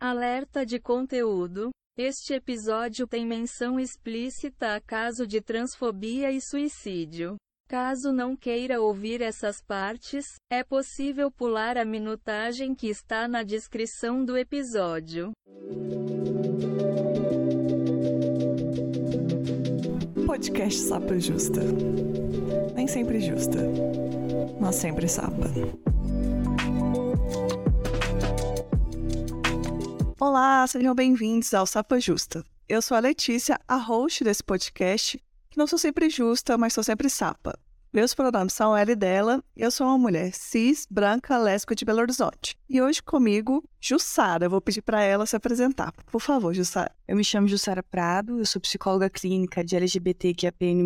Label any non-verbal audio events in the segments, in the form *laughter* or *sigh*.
Alerta de conteúdo. Este episódio tem menção explícita a caso de transfobia e suicídio. Caso não queira ouvir essas partes, é possível pular a minutagem que está na descrição do episódio. Podcast Sapa Justa. Nem sempre justa, mas sempre sapa. Olá, sejam bem-vindos ao Sapa Justa. Eu sou a Letícia, a host desse podcast, que não sou sempre justa, mas sou sempre sapa. Meus pronomes são ela e dela, e eu sou uma mulher cis, branca, lésbica de Belo Horizonte. E hoje comigo, Jussara. Eu vou pedir para ela se apresentar. Por favor, Jussara. Eu me chamo Jussara Prado, eu sou psicóloga clínica de LGBTQIAPN+,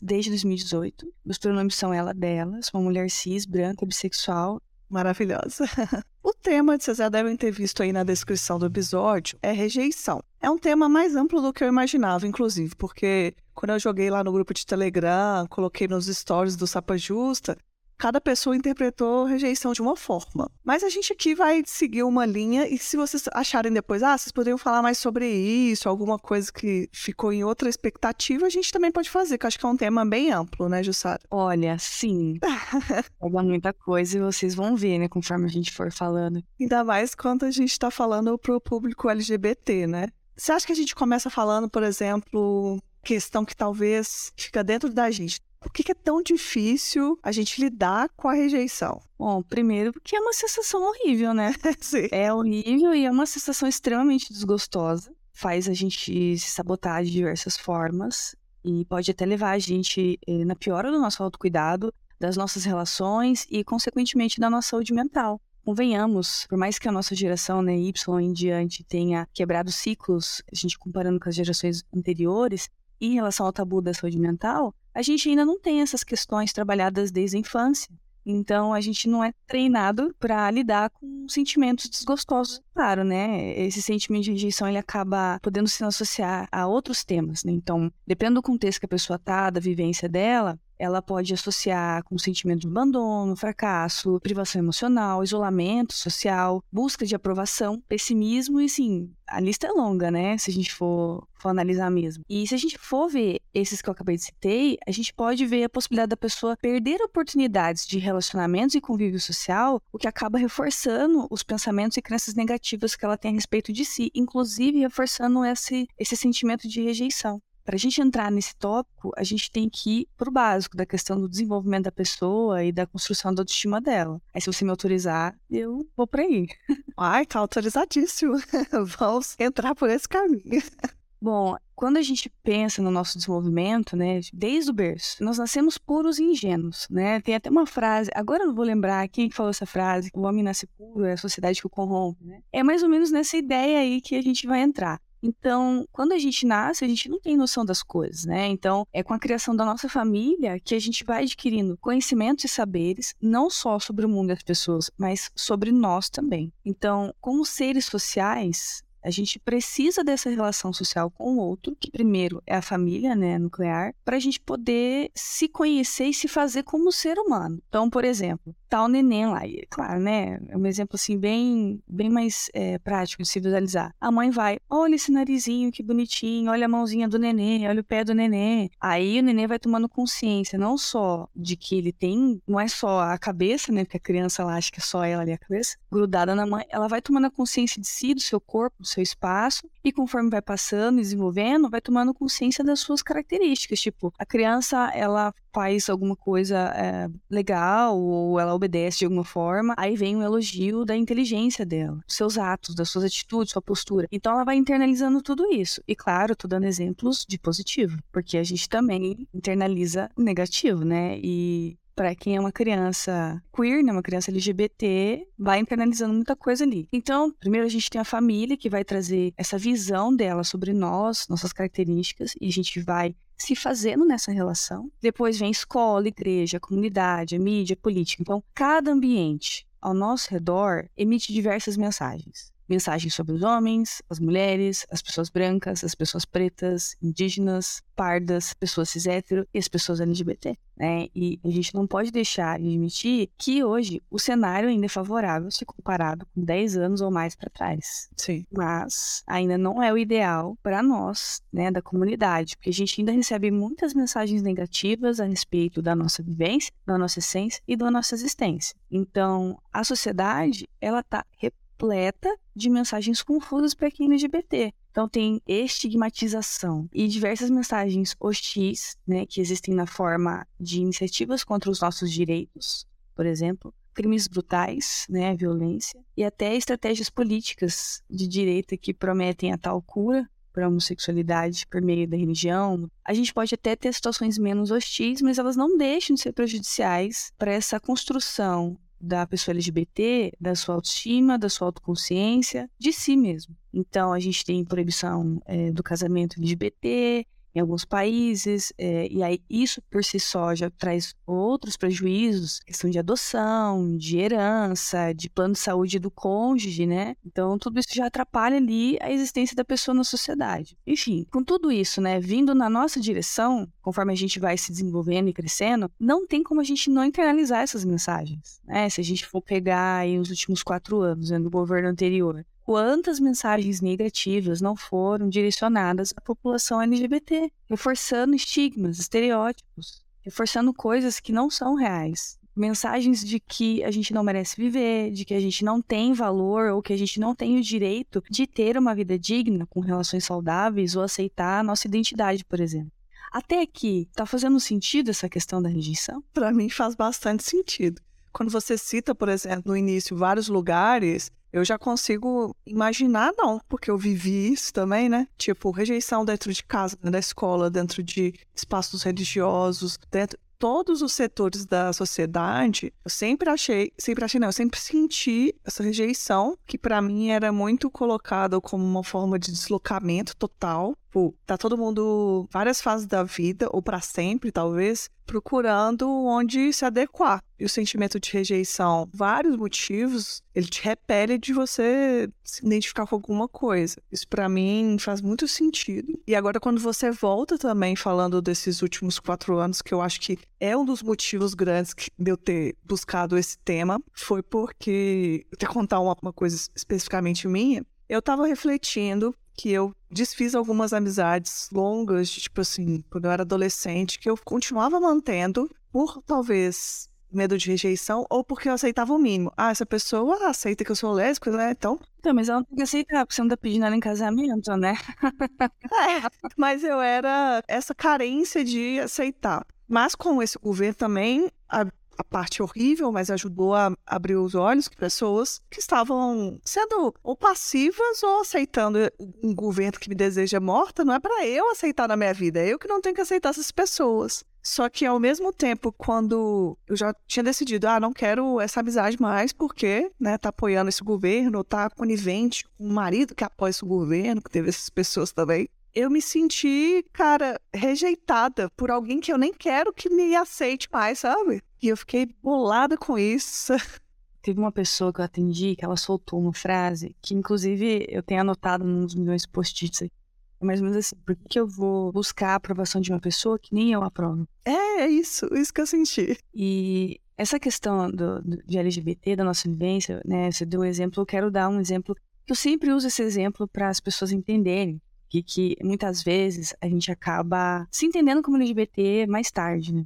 desde 2018. Meus pronomes são ela, dela, sou uma mulher cis, branca, bissexual Maravilhosa. *laughs* o tema, vocês já devem ter visto aí na descrição do episódio, é rejeição. É um tema mais amplo do que eu imaginava, inclusive, porque quando eu joguei lá no grupo de Telegram, coloquei nos stories do Sapa Justa, cada pessoa interpretou rejeição de uma forma. Mas a gente aqui vai seguir uma linha e se vocês acharem depois, ah, vocês poderiam falar mais sobre isso, alguma coisa que ficou em outra expectativa, a gente também pode fazer, que eu acho que é um tema bem amplo, né, Jussara? Olha, sim. *laughs* é muita coisa e vocês vão ver, né, conforme a gente for falando. Ainda mais quando a gente está falando para o público LGBT, né? Você acha que a gente começa falando, por exemplo, questão que talvez fica dentro da gente? Por que, é tão difícil a gente lidar com a rejeição? Bom, primeiro porque é uma sensação horrível, né? *laughs* É horrível e é uma sensação extremamente desgostosa. Faz a gente se sabotar de diversas formas e pode até levar a gente eh, na piora do nosso autocuidado, das nossas relações e, consequentemente, da nossa saúde mental. Convenhamos, por mais que a nossa geração, né, Y em diante, tenha quebrado ciclos, a gente comparando com as gerações anteriores, em relação ao tabu da saúde mental, a gente ainda não tem essas questões trabalhadas desde a infância. Então, a gente não é treinado para lidar com sentimentos desgostosos. Claro, né? Esse sentimento de rejeição ele acaba podendo se associar a outros temas, né? Então, dependendo do contexto que a pessoa tá, da vivência dela, ela pode associar com sentimento de abandono, fracasso, privação emocional, isolamento social, busca de aprovação, pessimismo e sim, a lista é longa, né? Se a gente for, for analisar mesmo. E se a gente for ver esses que eu acabei de citar, a gente pode ver a possibilidade da pessoa perder oportunidades de relacionamentos e convívio social, o que acaba reforçando os pensamentos e crenças negativas que ela tem a respeito de si, inclusive reforçando esse, esse sentimento de rejeição. Para a gente entrar nesse tópico, a gente tem que ir para o básico da questão do desenvolvimento da pessoa e da construção da autoestima dela. Aí, se você me autorizar, eu vou para aí. *laughs* Ai, tá autorizadíssimo. *laughs* Vamos entrar por esse caminho. *laughs* Bom, quando a gente pensa no nosso desenvolvimento, né, desde o berço, nós nascemos puros e ingênuos, né? Tem até uma frase, agora eu não vou lembrar quem falou essa frase, o homem nasce puro, é a sociedade que o corrompe, né? É mais ou menos nessa ideia aí que a gente vai entrar. Então, quando a gente nasce, a gente não tem noção das coisas, né? Então, é com a criação da nossa família que a gente vai adquirindo conhecimentos e saberes, não só sobre o mundo e as pessoas, mas sobre nós também. Então, como seres sociais, a gente precisa dessa relação social com o outro, que primeiro é a família, né, nuclear, para a gente poder se conhecer e se fazer como ser humano. Então, por exemplo, tá o neném lá, e claro, né, é um exemplo assim bem, bem mais é, prático de se visualizar. A mãe vai, olha esse narizinho que bonitinho, olha a mãozinha do neném, olha o pé do neném. Aí o neném vai tomando consciência, não só de que ele tem, não é só a cabeça, né, porque a criança lá acha que é só ela ali a cabeça, grudada na mãe, ela vai tomando a consciência de si, do seu corpo, seu espaço e conforme vai passando desenvolvendo, vai tomando consciência das suas características. Tipo, a criança, ela faz alguma coisa é, legal ou ela obedece de alguma forma, aí vem um elogio da inteligência dela, dos seus atos, das suas atitudes, sua postura. Então ela vai internalizando tudo isso. E claro, tô dando exemplos de positivo, porque a gente também internaliza negativo, né? E para quem é uma criança queer, né, uma criança LGBT, vai internalizando muita coisa ali. Então, primeiro a gente tem a família que vai trazer essa visão dela sobre nós, nossas características, e a gente vai se fazendo nessa relação. Depois vem escola, igreja, comunidade, mídia, política. Então, cada ambiente ao nosso redor emite diversas mensagens. Mensagens sobre os homens, as mulheres, as pessoas brancas, as pessoas pretas, indígenas, pardas, pessoas cis hétero e as pessoas LGBT. Né? E a gente não pode deixar de admitir que hoje o cenário ainda é favorável se comparado com 10 anos ou mais para trás. Sim. Mas ainda não é o ideal para nós, né, da comunidade, porque a gente ainda recebe muitas mensagens negativas a respeito da nossa vivência, da nossa essência e da nossa existência. Então, a sociedade, ela está repleta de mensagens confusas para quem é LGBT. Então tem estigmatização e diversas mensagens hostis, né, que existem na forma de iniciativas contra os nossos direitos, por exemplo, crimes brutais, né, violência e até estratégias políticas de direita que prometem a tal cura para a homossexualidade por meio da religião. A gente pode até ter situações menos hostis, mas elas não deixam de ser prejudiciais para essa construção da pessoa LGBT, da sua autoestima, da sua autoconsciência, de si mesmo. Então, a gente tem proibição é, do casamento LGBT, em alguns países, é, e aí isso por si só já traz outros prejuízos, questão de adoção, de herança, de plano de saúde do cônjuge, né? Então tudo isso já atrapalha ali a existência da pessoa na sociedade. Enfim, com tudo isso, né, vindo na nossa direção, conforme a gente vai se desenvolvendo e crescendo, não tem como a gente não internalizar essas mensagens, né? Se a gente for pegar aí os últimos quatro anos né, do governo anterior, quantas mensagens negativas não foram direcionadas à população LGBT, reforçando estigmas, estereótipos, reforçando coisas que não são reais. Mensagens de que a gente não merece viver, de que a gente não tem valor ou que a gente não tem o direito de ter uma vida digna, com relações saudáveis ou aceitar a nossa identidade, por exemplo. Até aqui, tá fazendo sentido essa questão da rejeição? Para mim faz bastante sentido. Quando você cita, por exemplo, no início vários lugares eu já consigo imaginar, não, porque eu vivi isso também, né? Tipo, rejeição dentro de casa, dentro da escola, dentro de espaços religiosos, dentro todos os setores da sociedade, eu sempre achei, sempre achei não, eu sempre senti essa rejeição que para mim era muito colocada como uma forma de deslocamento total. Pô, tá todo mundo várias fases da vida ou para sempre, talvez, procurando onde se adequar. E o sentimento de rejeição, vários motivos, ele te repele de você se identificar com alguma coisa. Isso para mim faz muito sentido. E agora, quando você volta também falando desses últimos quatro anos, que eu acho que é um dos motivos grandes de eu ter buscado esse tema, foi porque, ter contar uma, uma coisa especificamente minha, eu tava refletindo que eu desfiz algumas amizades longas, tipo assim, quando eu era adolescente, que eu continuava mantendo por talvez medo de rejeição ou porque eu aceitava o mínimo. Ah, essa pessoa aceita que eu sou lésbica, né? Então. Então, mas ela não tem que aceitar, porque você não tá pedindo ela em casamento, né? *laughs* é, mas eu era essa carência de aceitar. Mas com esse governo também, a a parte horrível, mas ajudou a abrir os olhos de pessoas que estavam sendo ou passivas ou aceitando um governo que me deseja morta. Não é para eu aceitar na minha vida, é eu que não tenho que aceitar essas pessoas. Só que ao mesmo tempo, quando eu já tinha decidido, ah, não quero essa amizade mais, porque, né, tá apoiando esse governo, tá conivente com o marido que apoia esse governo, que teve essas pessoas também eu me senti, cara, rejeitada por alguém que eu nem quero que me aceite mais, sabe? E eu fiquei bolada com isso. *laughs* Teve uma pessoa que eu atendi que ela soltou uma frase que, inclusive, eu tenho anotado nos milhões de post-its aí. É mais ou menos assim, por que eu vou buscar a aprovação de uma pessoa que nem eu aprovo? É, é isso, isso que eu senti. E essa questão do, do, de LGBT, da nossa vivência, né? Você deu um exemplo, eu quero dar um exemplo, que eu sempre uso esse exemplo para as pessoas entenderem e que muitas vezes a gente acaba se entendendo como LGBT mais tarde, né?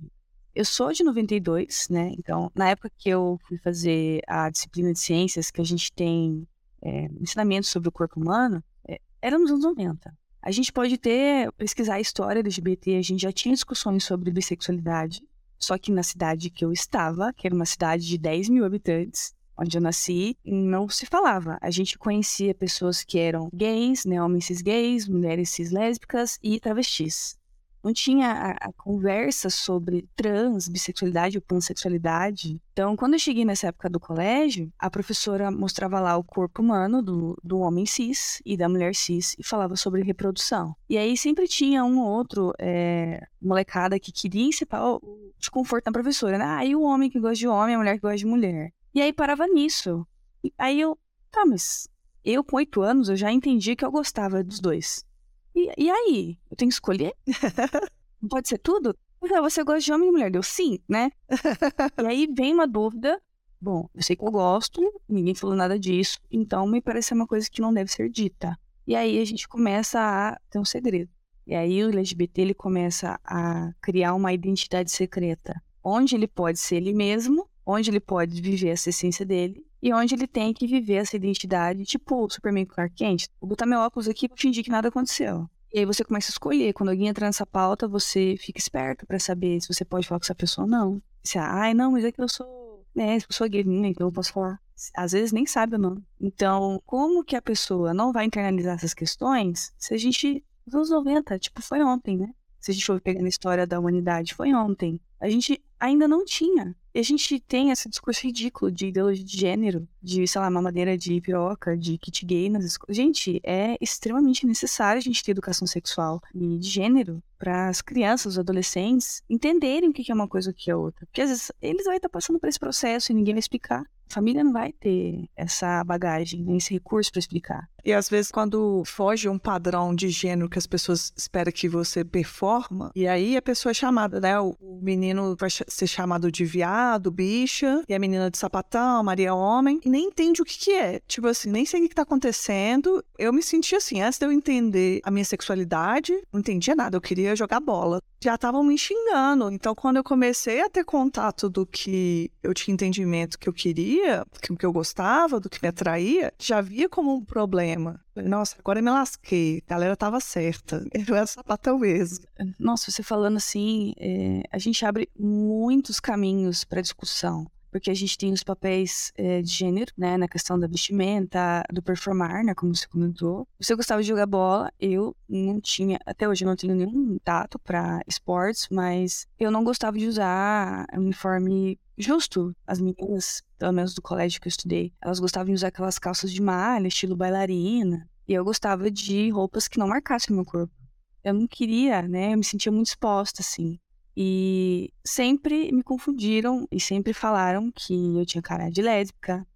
Eu sou de 92, né? Então, na época que eu fui fazer a disciplina de ciências, que a gente tem é, ensinamento sobre o corpo humano, é, era nos anos 90. A gente pode ter, pesquisar a história LGBT, a gente já tinha discussões sobre bissexualidade, só que na cidade que eu estava, que era uma cidade de 10 mil habitantes, onde eu nasci, não se falava. A gente conhecia pessoas que eram gays, né, homens cis gays, mulheres cis lésbicas e travestis. Não tinha a, a, conversa sobre trans, bissexualidade ou pansexualidade. Então, quando eu cheguei nessa época do colégio, a professora mostrava lá o corpo humano do, do homem cis e da mulher cis e falava sobre reprodução. E aí sempre tinha um ou outro é, molecada que queria incitar o desconforto na professora. Né? Ah, e o homem que gosta de homem, a mulher que gosta de mulher. E aí parava nisso. E aí eu, tá, mas Eu, com oito anos, eu já entendi que eu gostava dos dois. E, e aí? Eu tenho que escolher? Não *laughs* pode ser tudo? Você gosta de homem e mulher? Deu sim, né? *laughs* e aí vem uma dúvida. Bom, eu sei que eu gosto, ninguém falou nada disso, então me parece uma coisa que não deve ser dita. E aí a gente começa a ter um segredo. E aí o LGBT ele começa a criar uma identidade secreta, onde ele pode ser ele mesmo, onde ele pode viver essa essência dele e onde ele tem que viver essa identidade, tipo o Superman Clark Kent. Vou botar meu óculos aqui pra fingir que nada aconteceu. E aí você começa a escolher. Quando alguém entra nessa pauta, você fica esperto para saber se você pode falar com essa pessoa ou não. Se, ai, não, mas é que eu sou, né, eu sou né, então eu posso falar. Às vezes nem sabe ou não. Então, como que a pessoa não vai internalizar essas questões se a gente nos 90, tipo, foi ontem, né? Se a gente for pegar na história da humanidade, foi ontem. A gente ainda não tinha. E a gente tem esse discurso ridículo de ideologia de gênero, de, sei lá, mamadeira de piroca, de kit gay nas escolas. Gente, é extremamente necessário a gente ter educação sexual e de gênero para as crianças, os adolescentes entenderem o que é uma coisa e o que é outra. Porque às vezes eles vão estar passando por esse processo e ninguém vai explicar. A família não vai ter essa bagagem, né, esse recurso para explicar. E às vezes, quando foge um padrão de gênero que as pessoas esperam que você performa, e aí a pessoa é chamada, né? O menino vai ser chamado de viado, bicha, e a menina de sapatão, Maria Homem, e nem entende o que, que é. Tipo assim, nem sei o que, está acontecendo. Eu me senti assim, antes de eu entender a minha sexualidade, não entendia nada, eu queria jogar bola. Já estavam me xingando. Então, quando eu comecei a ter contato do que eu tinha entendimento que eu queria, do que eu gostava, do que me atraía, já via como um problema. Nossa, agora eu me lasquei. A galera tava certa. *laughs* Eu era sapatão mesmo. Nossa, você falando assim, é, a gente abre muitos caminhos para discussão porque a gente tem os papéis é, de gênero, né, na questão da vestimenta, do performar, né, como você comentou. Você gostava de jogar bola, eu não tinha, até hoje eu não tenho nenhum tato para esportes, mas eu não gostava de usar uniforme justo. As meninas, pelo menos do colégio que eu estudei, elas gostavam de usar aquelas calças de malha, estilo bailarina, e eu gostava de roupas que não marcassem o meu corpo. Eu não queria, né, eu me sentia muito exposta, assim. E sempre me confundiram e sempre falaram que eu tinha cara de lésbica.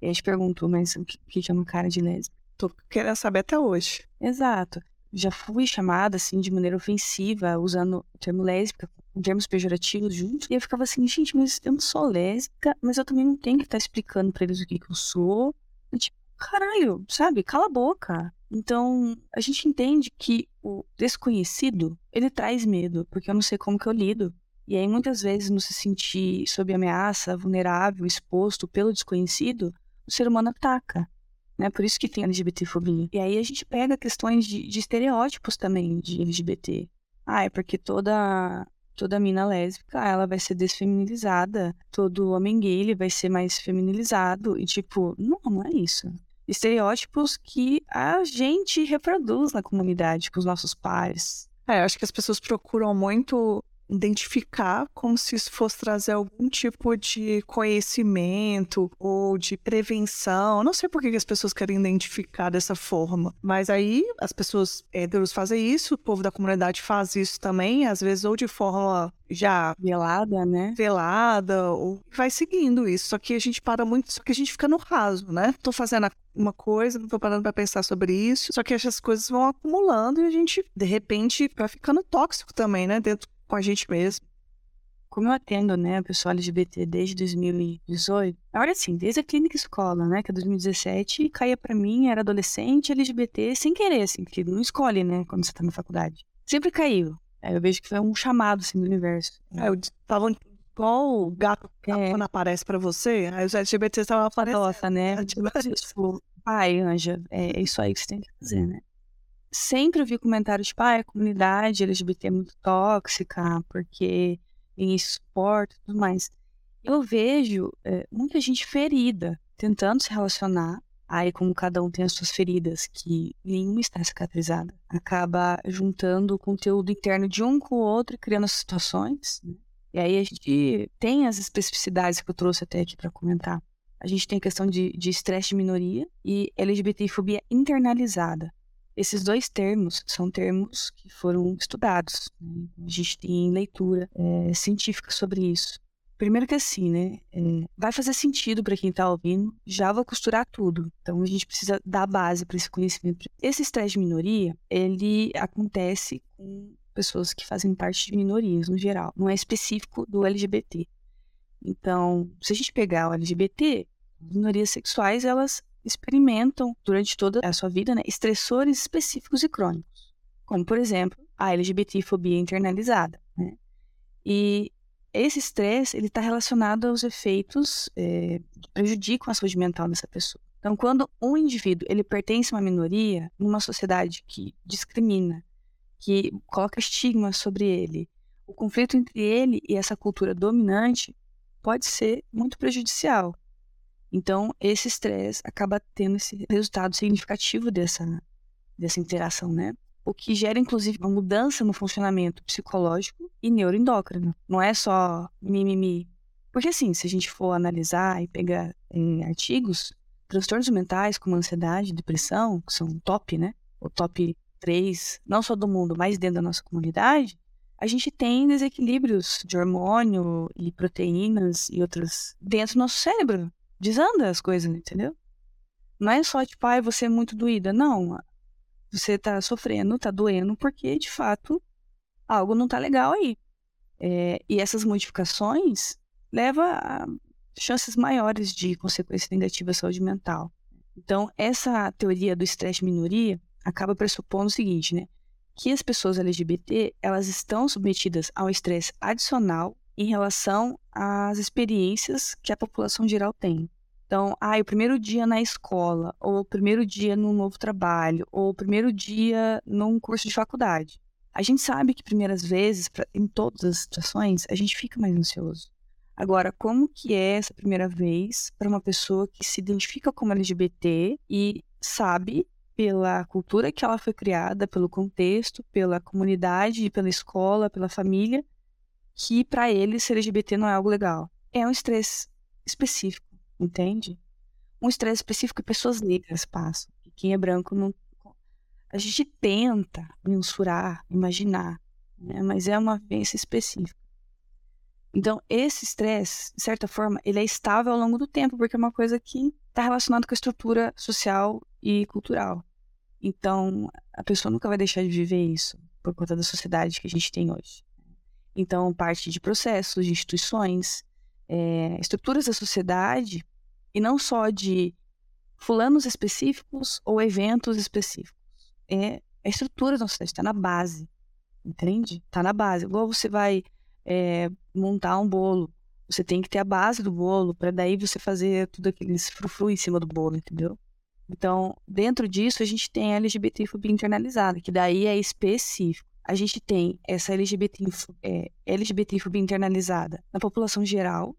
E a gente perguntou, mas o que, que é uma cara de lésbica? Tô querendo saber até hoje. Exato. Já fui chamada, assim, de maneira ofensiva, usando o termo lésbica, com termos pejorativos juntos. E eu ficava assim, gente, mas eu não sou lésbica, mas eu também não tenho que estar explicando para eles o que, que eu sou. E, tipo, caralho, sabe? Cala a boca. Então, a gente entende que o desconhecido, ele traz medo, porque eu não sei como que eu lido. E aí, muitas vezes, no se sentir sob ameaça, vulnerável, exposto pelo desconhecido, o ser humano ataca. Né? Por isso que tem LGBTfobia. E aí a gente pega questões de, de estereótipos também de LGBT. Ah, é porque toda toda mina lésbica, ela vai ser desfeminilizada, todo homem gay ele vai ser mais feminilizado e tipo, não, não é isso estereótipos que a gente reproduz na comunidade com os nossos pares. É, acho que as pessoas procuram muito identificar como se isso fosse trazer algum tipo de conhecimento ou de prevenção. Não sei por que as pessoas querem identificar dessa forma, mas aí as pessoas héteros fazem isso, o povo da comunidade faz isso também, às vezes ou de forma já velada, né? Velada, ou vai seguindo isso. Só que a gente para muito, só que a gente fica no raso, né? Tô fazendo uma coisa, não tô parando para pensar sobre isso. Só que essas coisas vão acumulando e a gente, de repente, vai ficando tóxico também, né? Dentro com a gente mesmo. Como eu atendo, né, o pessoal LGBT desde 2018, olha assim, desde a clínica escola, né, que é 2017, caía para mim, era adolescente LGBT, sem querer, assim, porque não escolhe, né, quando você tá na faculdade. Sempre caiu. Aí eu vejo que foi um chamado, assim, do universo. É, eu tava igual o gato é. quando aparece pra você, aí os LGBT estavam aparecendo. Nossa, né? *laughs* É, tipo, tipo, pai, Anja, é isso aí que você tem que fazer, né? Sempre ouvi comentários tipo, ah, a comunidade LGBT é muito tóxica, porque ninguém suporta e tudo mais. Eu vejo é, muita gente ferida, tentando se relacionar. Aí, como cada um tem as suas feridas, que nenhuma está cicatrizada, acaba juntando o conteúdo interno de um com o outro e criando situações. Né? E aí a gente tem as especificidades que eu trouxe até aqui para comentar. A gente tem a questão de estresse de, de minoria e LGBTfobia internalizada. Esses dois termos são termos que foram estudados. Né? A gente tem leitura é, científica sobre isso. Primeiro que assim, né? É, vai fazer sentido para quem está ouvindo, já vou costurar tudo. Então a gente precisa dar base para esse conhecimento. Esse estresse de minoria, ele acontece com pessoas que fazem parte de minorias no geral, não é específico do LGBT. Então, se a gente pegar o LGBT, minorias sexuais, elas experimentam durante toda a sua vida né, estressores específicos e crônicos, como, por exemplo, a LGBTfobia internalizada. Né? E esse estresse está relacionado aos efeitos é, que prejudicam a saúde mental dessa pessoa. Então, quando um indivíduo ele pertence a uma minoria, numa sociedade que discrimina, que coloca estigma sobre ele, o conflito entre ele e essa cultura dominante pode ser muito prejudicial. Então, esse estresse acaba tendo esse resultado significativo dessa, dessa interação, né? o que gera inclusive uma mudança no funcionamento psicológico e neuroendócrino. Não é só mimimi. Porque assim, se a gente for analisar e pegar em artigos, transtornos mentais como ansiedade, depressão, que são top, né? O top 3, não só do mundo, mas dentro da nossa comunidade, a gente tem desequilíbrios de hormônio e proteínas e outras dentro do nosso cérebro. Desanda as coisas, entendeu? Não é só tipo, ai, ah, você é muito doída. Não, você está sofrendo, está doendo, porque de fato algo não está legal aí. É, e essas modificações levam a chances maiores de consequências negativas à saúde mental. Então, essa teoria do estresse minoria acaba pressupondo o seguinte, né? Que as pessoas LGBT, elas estão submetidas a um estresse adicional em relação às experiências que a população geral tem. Então, ah, o primeiro dia na escola, ou o primeiro dia num novo trabalho, ou o primeiro dia num curso de faculdade. A gente sabe que primeiras vezes, pra, em todas as situações, a gente fica mais ansioso. Agora, como que é essa primeira vez para uma pessoa que se identifica como LGBT e sabe pela cultura que ela foi criada, pelo contexto, pela comunidade, pela escola, pela família, que para ele ser LGBT não é algo legal. É um estresse específico entende? Um estresse específico que pessoas negras passam. Quem é branco não. A gente tenta mensurar, imaginar, né? mas é uma vivência específica. Então, esse estresse, de certa forma, ele é estável ao longo do tempo, porque é uma coisa que está relacionada com a estrutura social e cultural. Então, a pessoa nunca vai deixar de viver isso por conta da sociedade que a gente tem hoje. Então, parte de processos, de instituições, é, estruturas da sociedade e não só de fulanos específicos ou eventos específicos. É a estrutura da sociedade, está na base, entende? Está na base. Igual você vai é, montar um bolo, você tem que ter a base do bolo para daí você fazer tudo aqueles frufru em cima do bolo, entendeu? Então, dentro disso, a gente tem a LGBTfobia internalizada, que daí é específico. A gente tem essa LGBT, é, LGBTfobia internalizada na população geral,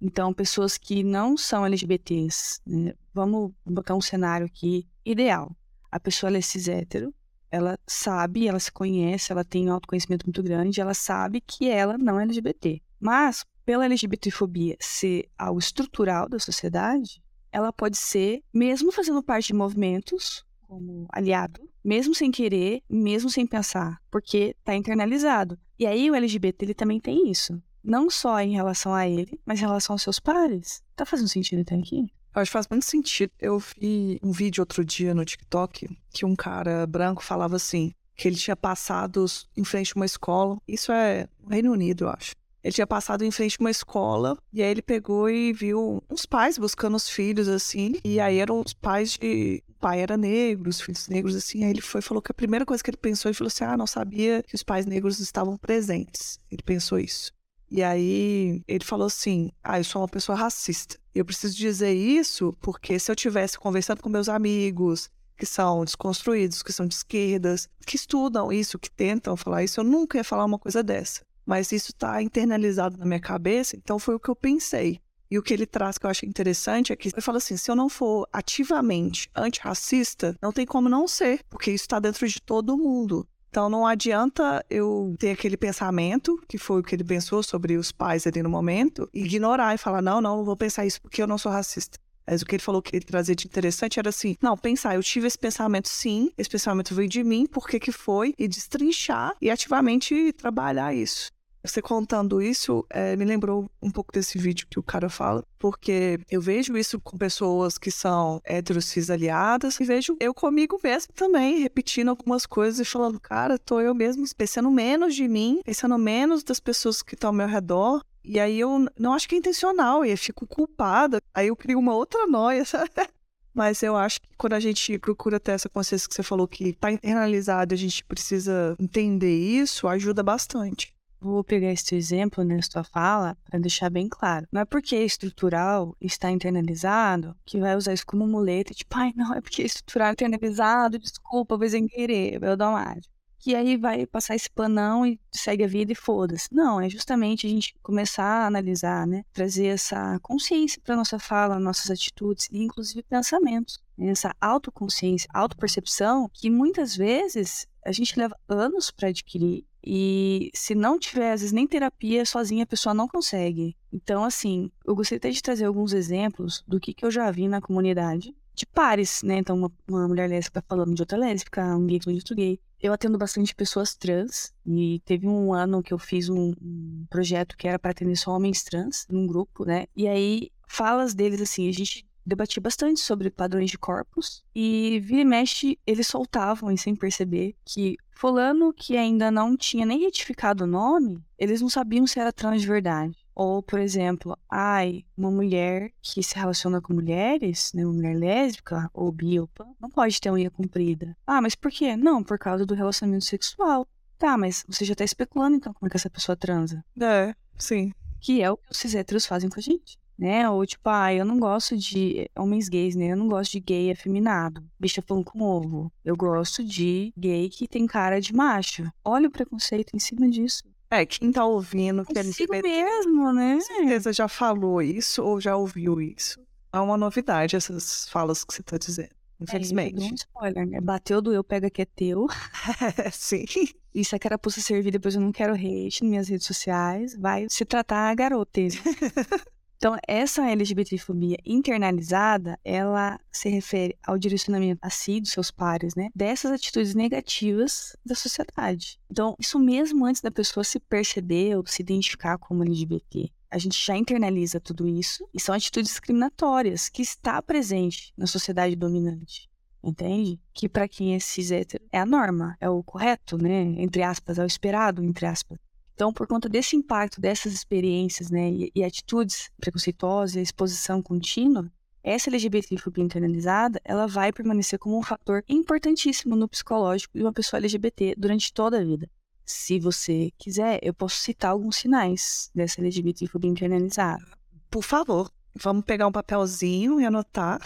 então, pessoas que não são LGBTs, né? vamos botar um cenário aqui ideal. A pessoa é cis hétero, ela sabe, ela se conhece, ela tem um autoconhecimento muito grande, ela sabe que ela não é LGBT. Mas, pela LGBTfobia ser algo estrutural da sociedade, ela pode ser, mesmo fazendo parte de movimentos, como aliado, mesmo sem querer, mesmo sem pensar, porque está internalizado. E aí o LGBT ele também tem isso não só em relação a ele, mas em relação aos seus pares. Tá fazendo sentido até aqui? Eu acho que faz muito sentido. Eu vi um vídeo outro dia no TikTok que um cara branco falava assim, que ele tinha passado em frente a uma escola. Isso é no Reino Unido, eu acho. Ele tinha passado em frente a uma escola e aí ele pegou e viu uns pais buscando os filhos assim. E aí eram os pais de. Pai era negro, os filhos negros assim. Aí ele foi falou que a primeira coisa que ele pensou, ele falou assim: ah, não sabia que os pais negros estavam presentes. Ele pensou isso. E aí ele falou assim: Ah, eu sou uma pessoa racista. Eu preciso dizer isso porque se eu tivesse conversando com meus amigos que são desconstruídos, que são de esquerdas, que estudam isso, que tentam falar isso, eu nunca ia falar uma coisa dessa. Mas isso está internalizado na minha cabeça, então foi o que eu pensei. E o que ele traz que eu acho interessante é que ele fala assim: se eu não for ativamente antirracista, não tem como não ser, porque isso está dentro de todo mundo. Então não adianta eu ter aquele pensamento, que foi o que ele pensou sobre os pais ali no momento, e ignorar e falar: não, não, não vou pensar isso porque eu não sou racista. Mas o que ele falou que ele trazia de interessante era assim: não, pensar, eu tive esse pensamento sim, esse pensamento veio de mim, por que que foi, e destrinchar e ativamente trabalhar isso. Você contando isso é, me lembrou um pouco desse vídeo que o cara fala, porque eu vejo isso com pessoas que são heterocis aliadas e vejo eu comigo mesmo também, repetindo algumas coisas e falando, cara, tô eu mesmo pensando menos de mim, pensando menos das pessoas que estão ao meu redor. E aí eu não acho que é intencional, e eu fico culpada. Aí eu crio uma outra noia, *laughs* sabe? Mas eu acho que quando a gente procura ter essa consciência que você falou que está internalizado, a gente precisa entender isso, ajuda bastante. Vou pegar esse exemplo na né, sua fala para deixar bem claro. Não é porque é estrutural está internalizado que vai usar isso como muleta, tipo, ai, não, é porque é estrutural internalizado, desculpa, vou sem querer, eu dou uma que aí vai passar esse panão e segue a vida e foda-se. Não, é justamente a gente começar a analisar, né? Trazer essa consciência para nossa fala, nossas atitudes e inclusive pensamentos. Essa autoconsciência, autopercepção que muitas vezes a gente leva anos para adquirir e se não tiver, às vezes, nem terapia, sozinha a pessoa não consegue. Então, assim, eu gostaria de trazer alguns exemplos do que, que eu já vi na comunidade de pares, né? Então, uma, uma mulher lésbica falando de outra lésbica, um gay falando de outro gay. Eu atendo bastante pessoas trans e teve um ano que eu fiz um, um projeto que era para atender só homens trans num grupo, né? E aí, falas deles, assim, a gente debatia bastante sobre padrões de corpos e vira e mexe eles soltavam e sem perceber que fulano que ainda não tinha nem retificado o nome, eles não sabiam se era trans de verdade. Ou, por exemplo, ai, uma mulher que se relaciona com mulheres, né, uma mulher lésbica ou bi não pode ter unha comprida. Ah, mas por quê? Não, por causa do relacionamento sexual. Tá, mas você já tá especulando então como é que essa pessoa transa. É, sim. Que é o que os cis héteros fazem com a gente né? Ou tipo, ah, eu não gosto de homens gays, né? Eu não gosto de gay afeminado, bicha pão com ovo. Eu gosto de gay que tem cara de macho. Olha o preconceito em cima disso. É, quem tá ouvindo, que Consigo mesmo, né? certeza já falou isso ou já ouviu isso. É uma novidade essas falas que você tá dizendo. É, infelizmente. É, um spoiler, né? Bateu, doeu, pega que é teu. *laughs* Sim. Isso é carapuça servir, depois eu não quero hate nas minhas redes sociais. Vai se tratar a garota. *laughs* Então, essa LGBTfobia internalizada, ela se refere ao direcionamento a si, dos seus pares, né? Dessas atitudes negativas da sociedade. Então, isso mesmo antes da pessoa se perceber ou se identificar como LGBT. A gente já internaliza tudo isso e são atitudes discriminatórias que está presente na sociedade dominante. Entende? Que para quem é cis hétero é a norma, é o correto, né? Entre aspas, é o esperado, entre aspas. Então, por conta desse impacto dessas experiências né, e, e atitudes preconceituosas e exposição contínua, essa LGBTfobia internalizada, ela vai permanecer como um fator importantíssimo no psicológico de uma pessoa LGBT durante toda a vida. Se você quiser, eu posso citar alguns sinais dessa LGBTfobia internalizada. Por favor, vamos pegar um papelzinho e anotar.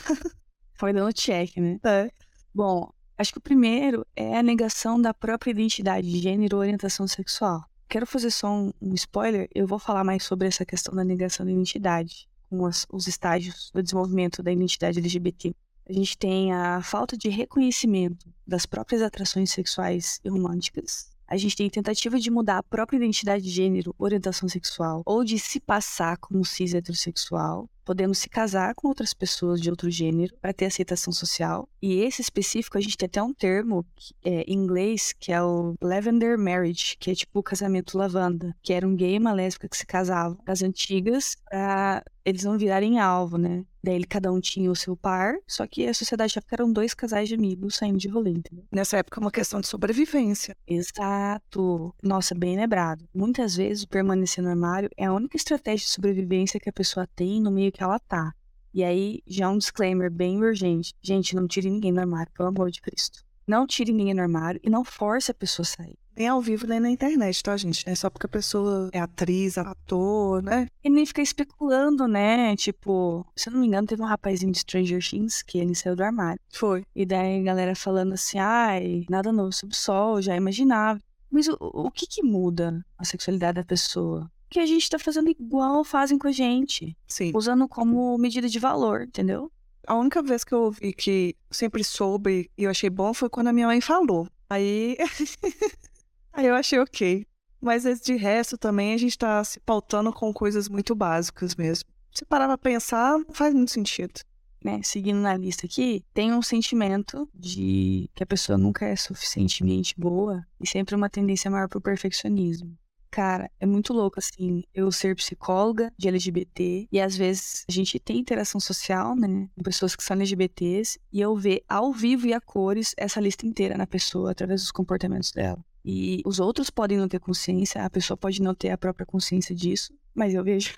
Foi dando check, né? É. Bom, acho que o primeiro é a negação da própria identidade de gênero ou orientação sexual. Quero fazer só um, um, spoiler. Eu vou falar mais sobre essa questão da negação da identidade, com as, os estágios do desenvolvimento da identidade LGBT. A gente tem a falta de reconhecimento das próprias atrações sexuais e românticas. A gente tem tentativa de mudar a própria identidade de gênero, orientação sexual, ou de se passar como cis heterossexual podemos se casar com outras pessoas de outro gênero para ter aceitação social. E esse específico, a gente tem até um termo é, em inglês que é o lavender marriage, que é tipo o casamento lavanda, que era um gay e uma lésbica que se casavam, as antigas, para eles não virarem alvo, né? Daí cada um tinha o seu par, só que a sociedade já eram dois casais de amigos saindo de rolê, entendeu? Nessa época é uma questão de sobrevivência. Exato. Nossa, bem lembrado. Muitas vezes permanecer no armário é a única estratégia de sobrevivência que a pessoa tem no meio que ela tá. E aí, já um disclaimer bem urgente. Gente, não tire ninguém do armário, pelo amor de Cristo. Não tire ninguém do armário e não force a pessoa a sair. Nem ao vivo, nem na internet, tá, gente? É só porque a pessoa é atriz, ator, né? E nem fica especulando, né? Tipo, se eu não me engano, teve um rapazinho de Stranger Things que ele saiu do armário. Foi. E daí a galera falando assim, ai, nada novo sob o sol, já imaginava. Mas o, o que que muda a sexualidade da pessoa? Que a gente tá fazendo igual fazem com a gente. Sim. Usando como medida de valor, entendeu? A única vez que eu ouvi que sempre soube e eu achei bom foi quando a minha mãe falou. Aí. *laughs* Aí eu achei ok. Mas de resto também a gente tá se pautando com coisas muito básicas mesmo. Se parar pra pensar, não faz muito sentido. Né, seguindo na lista aqui, tem um sentimento de que a pessoa nunca é suficientemente boa e sempre uma tendência maior pro perfeccionismo. Cara, é muito louco, assim, eu ser psicóloga de LGBT e às vezes a gente tem interação social, né, com pessoas que são LGBTs e eu ver ao vivo e a cores essa lista inteira na pessoa através dos comportamentos dela. E os outros podem não ter consciência, a pessoa pode não ter a própria consciência disso, mas eu vejo.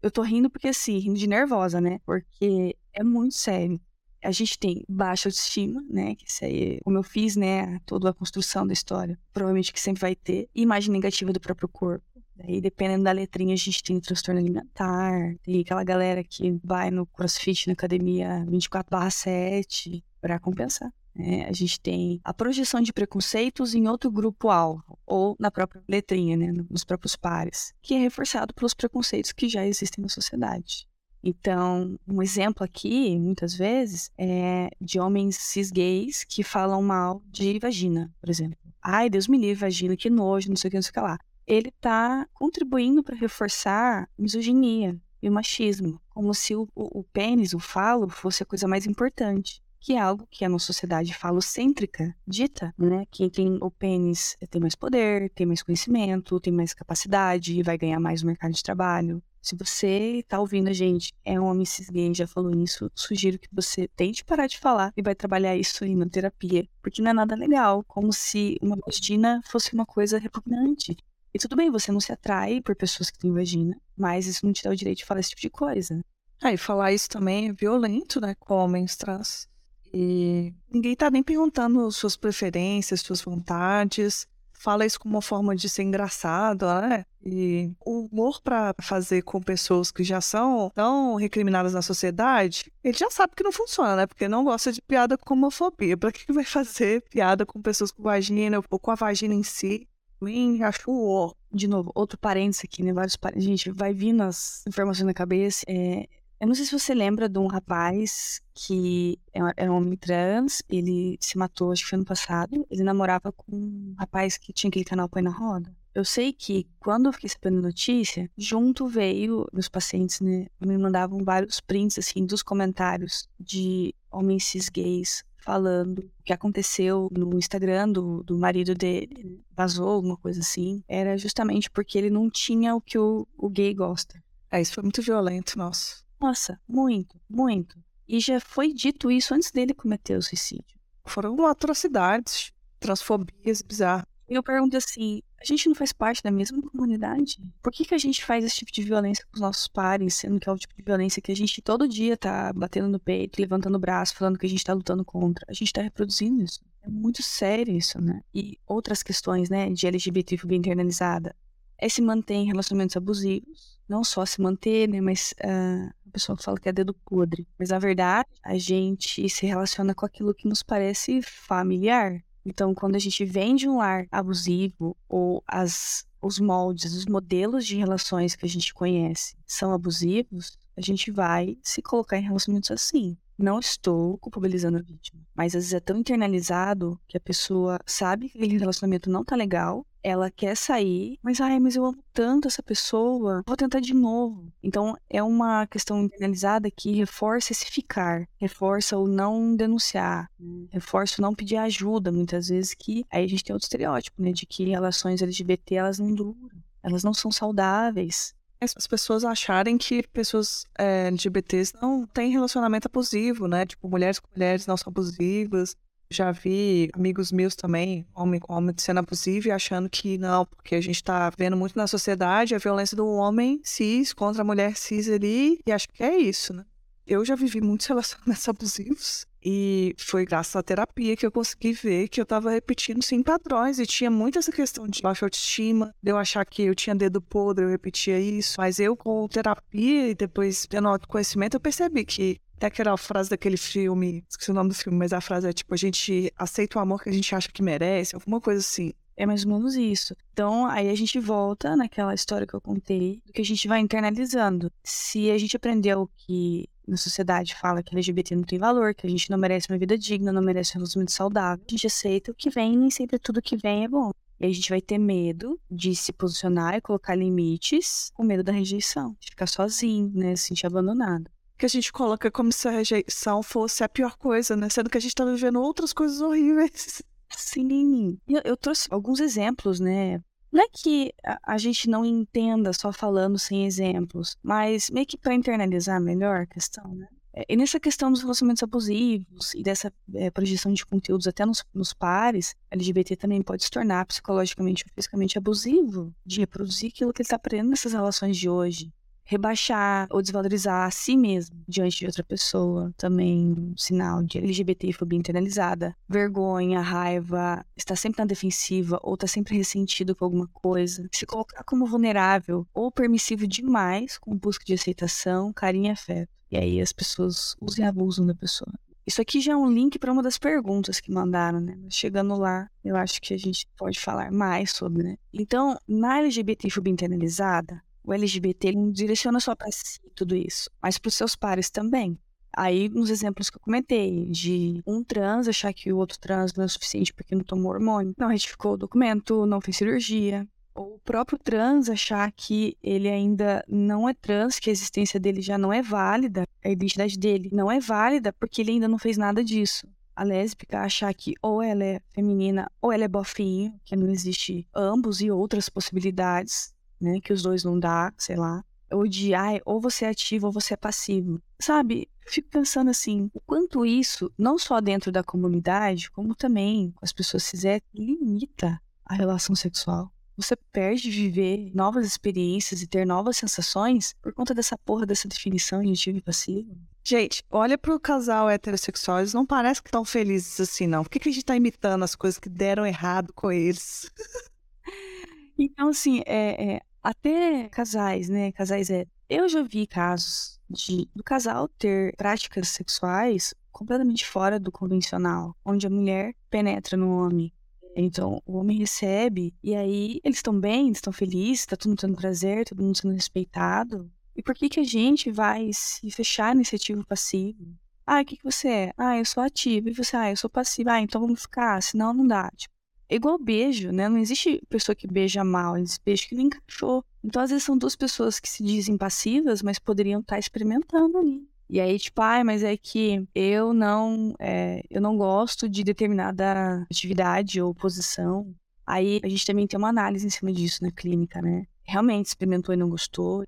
Eu tô rindo porque, assim, rindo de nervosa, né? Porque é muito sério a gente tem baixa autoestima, né? Que isso aí, como eu fiz, né? Toda a construção da história, provavelmente que sempre vai ter. Imagem negativa do próprio corpo. Daí, dependendo da letrinha, a gente tem transtorno alimentar. Tem aquela galera que vai no crossfit, na academia 24/7 para compensar. É, a gente tem a projeção de preconceitos em outro grupo-alvo, ou na própria letrinha, né, nos próprios pares, que é reforçado pelos preconceitos que já existem na sociedade. Então, um exemplo aqui, muitas vezes, é de homens cis gays que falam mal de vagina, por exemplo. Ai, Deus me livre, vagina, que nojo, não sei o que, não sei o que lá. Ele está contribuindo para reforçar misoginia e o machismo, como se o, o, o pênis, o falo, fosse a coisa mais importante que é algo que a nossa sociedade falocêntrica dita, né? Que quem o pênis tem mais poder, tem mais conhecimento, tem mais capacidade, vai ganhar mais no mercado de trabalho. Se você está ouvindo a gente, é um homem cis gay, já falou isso, sugiro que você tente parar de falar e vai trabalhar isso aí na terapia, porque não é nada legal, como se uma vagina fosse uma coisa repugnante. E tudo bem, você não se atrai por pessoas que têm vagina, mas isso não te dá o direito de falar esse tipo de coisa. Ah, e falar isso também é violento, né, com homens trans. E ninguém tá nem perguntando suas preferências, suas vontades fala isso como uma forma de ser engraçado, né? E o humor para fazer com pessoas que já são tão recriminadas na sociedade, ele já sabe que não funciona, né? Porque não gosta de piada com homofobia. Pra que vai fazer piada com pessoas com vagina ou com a vagina em si? Bem, acho o De novo, outro parênteses aqui, né? Vários parênteses. Gente, vai vindo as informações na cabeça. É, eu não sei se você lembra de um rapaz que era é um homem trans, ele se matou, acho que foi ano passado. Ele namorava com um rapaz que tinha aquele canal Põe na Roda. Eu sei que quando eu fiquei sabendo a notícia, junto veio, meus pacientes né, me mandavam vários prints assim dos comentários de homens cis gays falando o que aconteceu no Instagram do, do marido dele, vazou alguma coisa assim. Era justamente porque ele não tinha o que o, o gay gosta. É, isso foi muito violento, nossa. Nossa, muito, muito. E já foi dito isso antes dele cometer o suicídio. Foram atrocidades, transfobias bizarras. E eu pergunto assim: a gente não faz parte da mesma comunidade? Por que, que a gente faz esse tipo de violência com os nossos pares, sendo que é o tipo de violência que a gente todo dia tá batendo no peito, levantando o braço, falando que a gente tá lutando contra? A gente tá reproduzindo isso. É muito sério isso, né? E outras questões, né, de LGBTfobia internalizada. É se manter em relacionamentos abusivos, não só se manter, né, mas uh, pessoa fala que é dedo podre. Mas na verdade, a gente se relaciona com aquilo que nos parece familiar. Então, quando a gente vem de um lar abusivo ou as, os moldes, os modelos de relações que a gente conhece são abusivos, a gente vai se colocar em relacionamentos assim. Não estou culpabilizando a vítima, mas às vezes é tão internalizado que a pessoa sabe que aquele relacionamento não tá legal, ela quer sair, mas ai, mas eu amo tanto essa pessoa, vou tentar de novo. Então é uma questão internalizada que reforça esse ficar, reforça o não denunciar, reforça o não pedir ajuda, muitas vezes que aí a gente tem outro estereótipo, né, de que relações LGBT elas não duram, elas não são saudáveis as pessoas acharem que pessoas é, LGBTs não têm relacionamento abusivo, né? Tipo, mulheres com mulheres não são abusivas. Já vi amigos meus também, homem com homem, sendo abusivo e achando que não, porque a gente tá vendo muito na sociedade a violência do homem cis contra a mulher cis ali, e acho que é isso, né? Eu já vivi muitos *laughs* relacionamentos abusivos e foi graças à terapia que eu consegui ver que eu estava repetindo sim padrões e tinha muito essa questão de baixa autoestima, de eu achar que eu tinha dedo podre, eu repetia isso. Mas eu, com terapia e depois tendo autoconhecimento, eu percebi que até aquela frase daquele filme, esqueci o nome do filme, mas a frase é tipo, a gente aceita o amor que a gente acha que merece, alguma coisa assim. É mais ou menos isso. Então, aí a gente volta naquela história que eu contei, do que a gente vai internalizando. Se a gente aprendeu que na sociedade fala que LGBT não tem valor, que a gente não merece uma vida digna, não merece um relacionamento saudável, a gente aceita o que vem e nem sempre tudo que vem é bom. E a gente vai ter medo de se posicionar e colocar limites com medo da rejeição, de ficar sozinho, né, se sentir abandonado. Que a gente coloca como se a rejeição fosse a pior coisa, né? Sendo que a gente tá vivendo outras coisas horríveis. *laughs* Sim. Eu, eu trouxe alguns exemplos, né? Não é que a, a gente não entenda só falando sem exemplos, mas meio que para internalizar melhor a questão, né? É, e nessa questão dos relacionamentos abusivos e dessa é, projeção de conteúdos até nos, nos pares, LGBT também pode se tornar psicologicamente ou fisicamente abusivo de reproduzir aquilo que ele está aprendendo nessas relações de hoje rebaixar ou desvalorizar a si mesmo diante de outra pessoa, também um sinal de LGBTfobia internalizada, vergonha, raiva, estar sempre na defensiva ou estar sempre ressentido com alguma coisa, se colocar como vulnerável ou permissivo demais com busca de aceitação, carinho e afeto. E aí as pessoas usam e abusam da pessoa. Isso aqui já é um link para uma das perguntas que mandaram, né? Chegando lá, eu acho que a gente pode falar mais sobre, né? Então, na LGBTfobia internalizada, o LGBT não direciona só para si tudo isso, mas para os seus pares também. Aí, nos exemplos que eu comentei, de um trans achar que o outro trans não é suficiente porque não tomou hormônio, não retificou o documento, não fez cirurgia. Ou o próprio trans achar que ele ainda não é trans, que a existência dele já não é válida, a identidade dele não é válida porque ele ainda não fez nada disso. A lésbica achar que ou ela é feminina ou ela é bofinho, que não existe ambos e outras possibilidades né? Que os dois não dá, sei lá. Ou de, ai, ou você é ativo ou você é passivo. Sabe, fico pensando assim, o quanto isso, não só dentro da comunidade, como também com as pessoas cis limita a relação sexual. Você perde de viver novas experiências e ter novas sensações por conta dessa porra, dessa definição de ativo e passivo. Gente, olha pro casal heterossexual, eles não parecem que estão felizes assim, não. Por que, que a gente tá imitando as coisas que deram errado com eles? *laughs* então, assim, é, é, até casais, né? Casais é. Eu já vi casos de do casal ter práticas sexuais completamente fora do convencional, onde a mulher penetra no homem. Então, o homem recebe, e aí eles estão bem, estão felizes, está todo mundo tendo prazer, todo mundo sendo respeitado. E por que que a gente vai se fechar nesse ativo passivo? Ah, o que, que você é? Ah, eu sou ativo. E você, ah, eu sou passivo. Ah, então vamos ficar, senão não dá. Tipo, é igual beijo, né? Não existe pessoa que beija mal, existe beijo que não encaixou. Então, às vezes, são duas pessoas que se dizem passivas, mas poderiam estar experimentando ali. E aí, tipo, ai, mas é que eu não, é, eu não gosto de determinada atividade ou posição. Aí a gente também tem uma análise em cima disso na clínica, né? Realmente experimentou e não gostou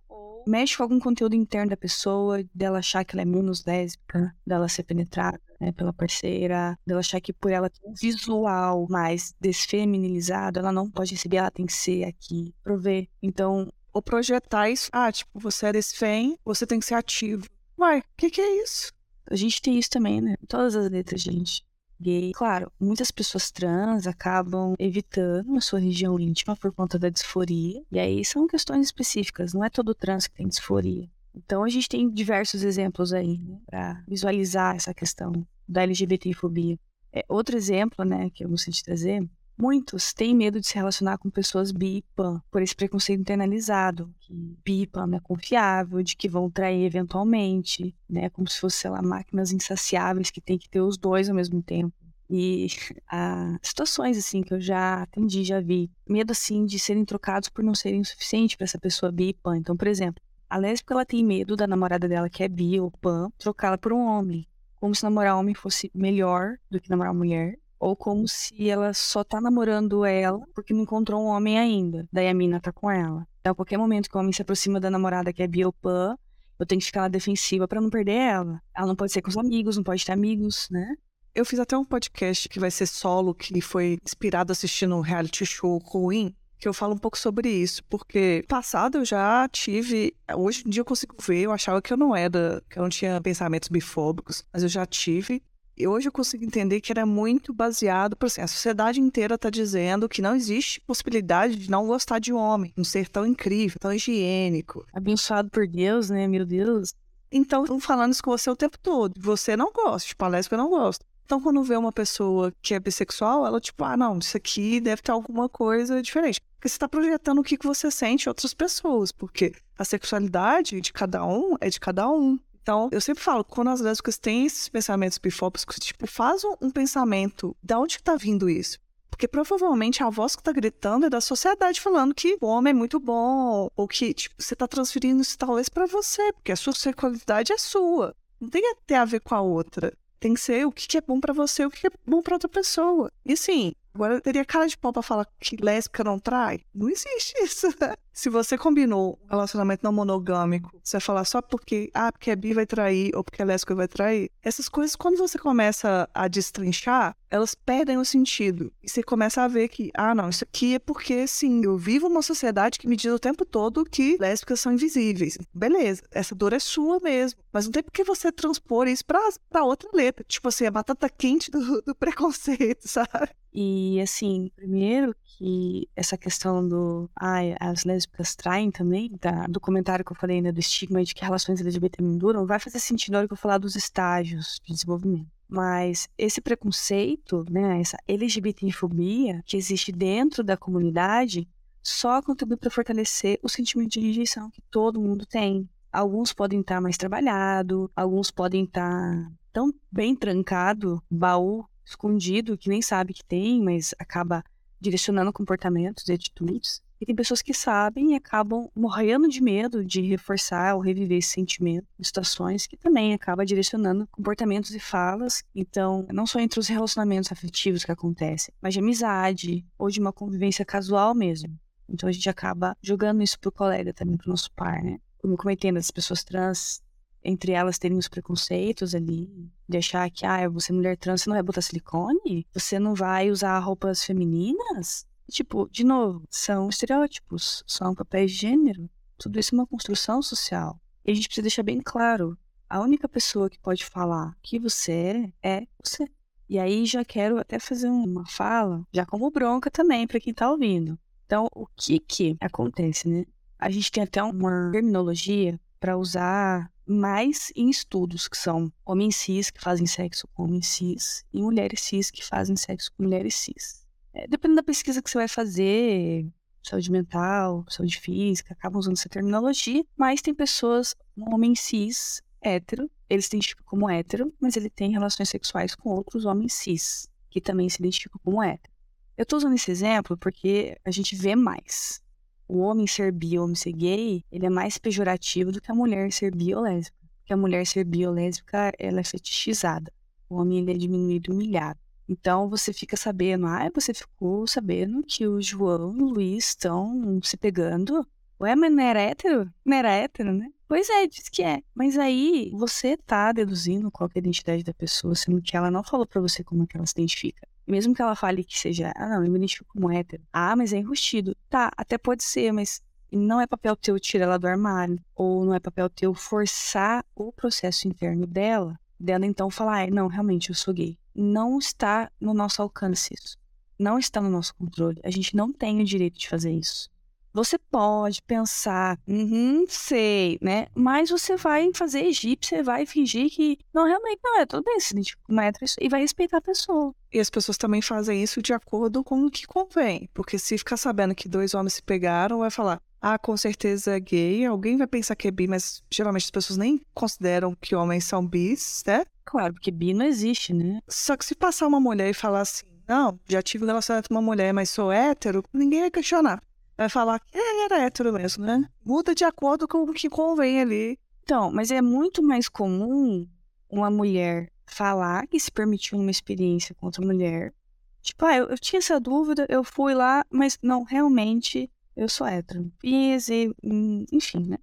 mexe com algum conteúdo interno da pessoa, dela achar que ela é menos lésbica, dela ser penetrada né, pela parceira, dela achar que por ela ter um visual mais desfeminilizado, ela não pode receber, ela tem que ser aqui, prover. Então, ou projetar isso, ah, tipo, você é desfem, você tem que ser ativo. Uai, o que, que é isso? A gente tem isso também, né? Todas as letras, gente gay. Claro, muitas pessoas trans acabam evitando a sua região íntima por conta da disforia. E aí são questões específicas, não é todo trans que tem disforia. Então a gente tem diversos exemplos aí né, para visualizar essa questão da LGBTfobia. É, outro exemplo, né, que eu gostaria de trazer Muitos têm medo de se relacionar com pessoas bi e pan, por esse preconceito internalizado, que bi e pan não é confiável, de que vão trair eventualmente, né, como se fossem, sei lá, máquinas insaciáveis que tem que ter os dois ao mesmo tempo. E *laughs* há situações assim que eu já atendi, já vi, medo assim de serem trocados por não serem o suficiente para essa pessoa bi e pan. Então, por exemplo, a lésbica ela tem medo da namorada dela que é bi ou pan trocá-la por um homem, como se namorar homem fosse melhor do que namorar mulher ou como se ela só tá namorando ela porque não encontrou um homem ainda. Daí a mina tá com ela. Então, a qualquer momento que o homem se aproxima da namorada que é biopan, eu tenho que ficar defensiva para não perder ela. Ela não pode ser com os amigos, não pode ter amigos, né? Eu fiz até um podcast que vai ser solo, que foi inspirado assistindo um reality show ruim, que eu falo um pouco sobre isso, porque passado eu já tive, hoje em dia eu consigo ver, eu achava que eu não era, que eu não tinha pensamentos bifóbicos, mas eu já tive, e hoje eu consigo entender que era muito baseado, por assim, a sociedade inteira está dizendo que não existe possibilidade de não gostar de um homem, um ser tão incrível, tão higiênico. Abençoado por Deus, né? Meu Deus. Então, estão falando isso com você o tempo todo. Você não gosta, tipo, a eu não gosto. Então, quando vê uma pessoa que é bissexual, ela, tipo, ah, não, isso aqui deve ter alguma coisa diferente. Porque você está projetando o que, que você sente em outras pessoas. Porque a sexualidade de cada um é de cada um. Então, eu sempre falo, quando as lésbicas têm esses pensamentos bifóbicos, tipo, faz um, pensamento, da onde está vindo isso? Porque provavelmente a voz que está gritando é da sociedade falando que o homem é muito bom, ou que tipo, você está transferindo isso talvez para você, porque a sua sexualidade é sua. Não tem ter a ver com a outra. Tem que ser o que é bom para você, o que é bom para outra pessoa. E sim, Agora, teria cara de pau pra falar que lésbica não trai? Não existe isso. *laughs* Se você combinou um relacionamento não monogâmico, você vai falar só porque, ah, porque é bi vai trair ou porque é lésbica vai trair. Essas coisas, quando você começa a destrinchar, elas perdem o sentido. E você começa a ver que, ah, não, isso aqui é porque, sim, eu vivo uma sociedade que me diz o tempo todo que lésbicas são invisíveis. Beleza, essa dor é sua mesmo. Mas não tem por que você transpor isso pra, pra outra letra. Tipo assim, a batata quente do, do preconceito, *laughs* sabe? E assim, primeiro que essa questão do ai, as lésbicas traem também, do comentário que eu falei, né, do estigma de que relações LGBT não duram, vai fazer sentido na hora que eu falar dos estágios de desenvolvimento. Mas esse preconceito, né, essa LGBTfobia que existe dentro da comunidade, só contribui para fortalecer o sentimento de rejeição que todo mundo tem. Alguns podem estar mais trabalhado, alguns podem estar tão bem trancado, baú escondido, que nem sabe que tem, mas acaba direcionando comportamentos e atitudes. E tem pessoas que sabem e acabam morrendo de medo de reforçar ou reviver esse sentimento em situações que também acaba direcionando comportamentos e falas. Então, não só entre os relacionamentos afetivos que acontecem, mas de amizade ou de uma convivência casual mesmo. Então a gente acaba jogando isso pro colega também, pro nosso par, né? Como comentei, as pessoas trans entre elas terem os preconceitos ali, de achar que, ah, você é mulher trans, você não vai botar silicone? Você não vai usar roupas femininas? Tipo, de novo, são estereótipos, são papéis de gênero. Tudo isso é uma construção social. E a gente precisa deixar bem claro: a única pessoa que pode falar que você é, é você. E aí já quero até fazer uma fala, já como bronca também para quem tá ouvindo. Então, o que que acontece, né? A gente tem até uma terminologia para usar mais em estudos, que são homens cis que fazem sexo com homens cis e mulheres cis que fazem sexo com mulheres cis. É, dependendo da pesquisa que você vai fazer, saúde mental, saúde física, acabam usando essa terminologia, mas tem pessoas, um homem cis, hétero, ele se identifica como hétero, mas ele tem relações sexuais com outros homens cis, que também se identificam como hétero. Eu estou usando esse exemplo porque a gente vê mais o homem ser bi ou homem ser gay, ele é mais pejorativo do que a mulher ser bi ou lésbica. Porque a mulher ser bi ou lésbica, ela é fetichizada. O homem, ele é diminuído, humilhado. Então, você fica sabendo, ah, você ficou sabendo que o João e o Luiz estão se pegando? Ué, mas não era hétero? Não era hétero, né? Pois é, diz que é. Mas aí, você tá deduzindo qual é a identidade da pessoa, sendo que ela não falou para você como é que ela se identifica. Mesmo que ela fale que seja, ah, não, eu me identifico como hétero. Ah, mas é enrustido. Tá, até pode ser, mas não é papel teu tirar ela do armário. Ou não é papel teu forçar o processo interno dela. Dela então falar, ah, não, realmente eu sou gay. Não está no nosso alcance isso. Não está no nosso controle. A gente não tem o direito de fazer isso. Você pode pensar, uhum, sei, né? Mas você vai fazer egípcia, vai fingir que não, realmente não é, tudo bem, se identifica como hétero e vai respeitar a pessoa. E as pessoas também fazem isso de acordo com o que convém. Porque se ficar sabendo que dois homens se pegaram, vai falar, ah, com certeza é gay, alguém vai pensar que é bi, mas geralmente as pessoas nem consideram que homens são bis, né? Claro, porque bi não existe, né? Só que se passar uma mulher e falar assim, não, já tive um relacionamento com uma mulher, mas sou hétero, ninguém vai questionar vai falar que é, era hétero mesmo, né? Muda de acordo com o que convém ali. Então, mas é muito mais comum uma mulher falar que se permitiu uma experiência com outra mulher. Tipo, ah, eu, eu tinha essa dúvida, eu fui lá, mas não, realmente eu sou hétero. Fiz e, hum, enfim, né?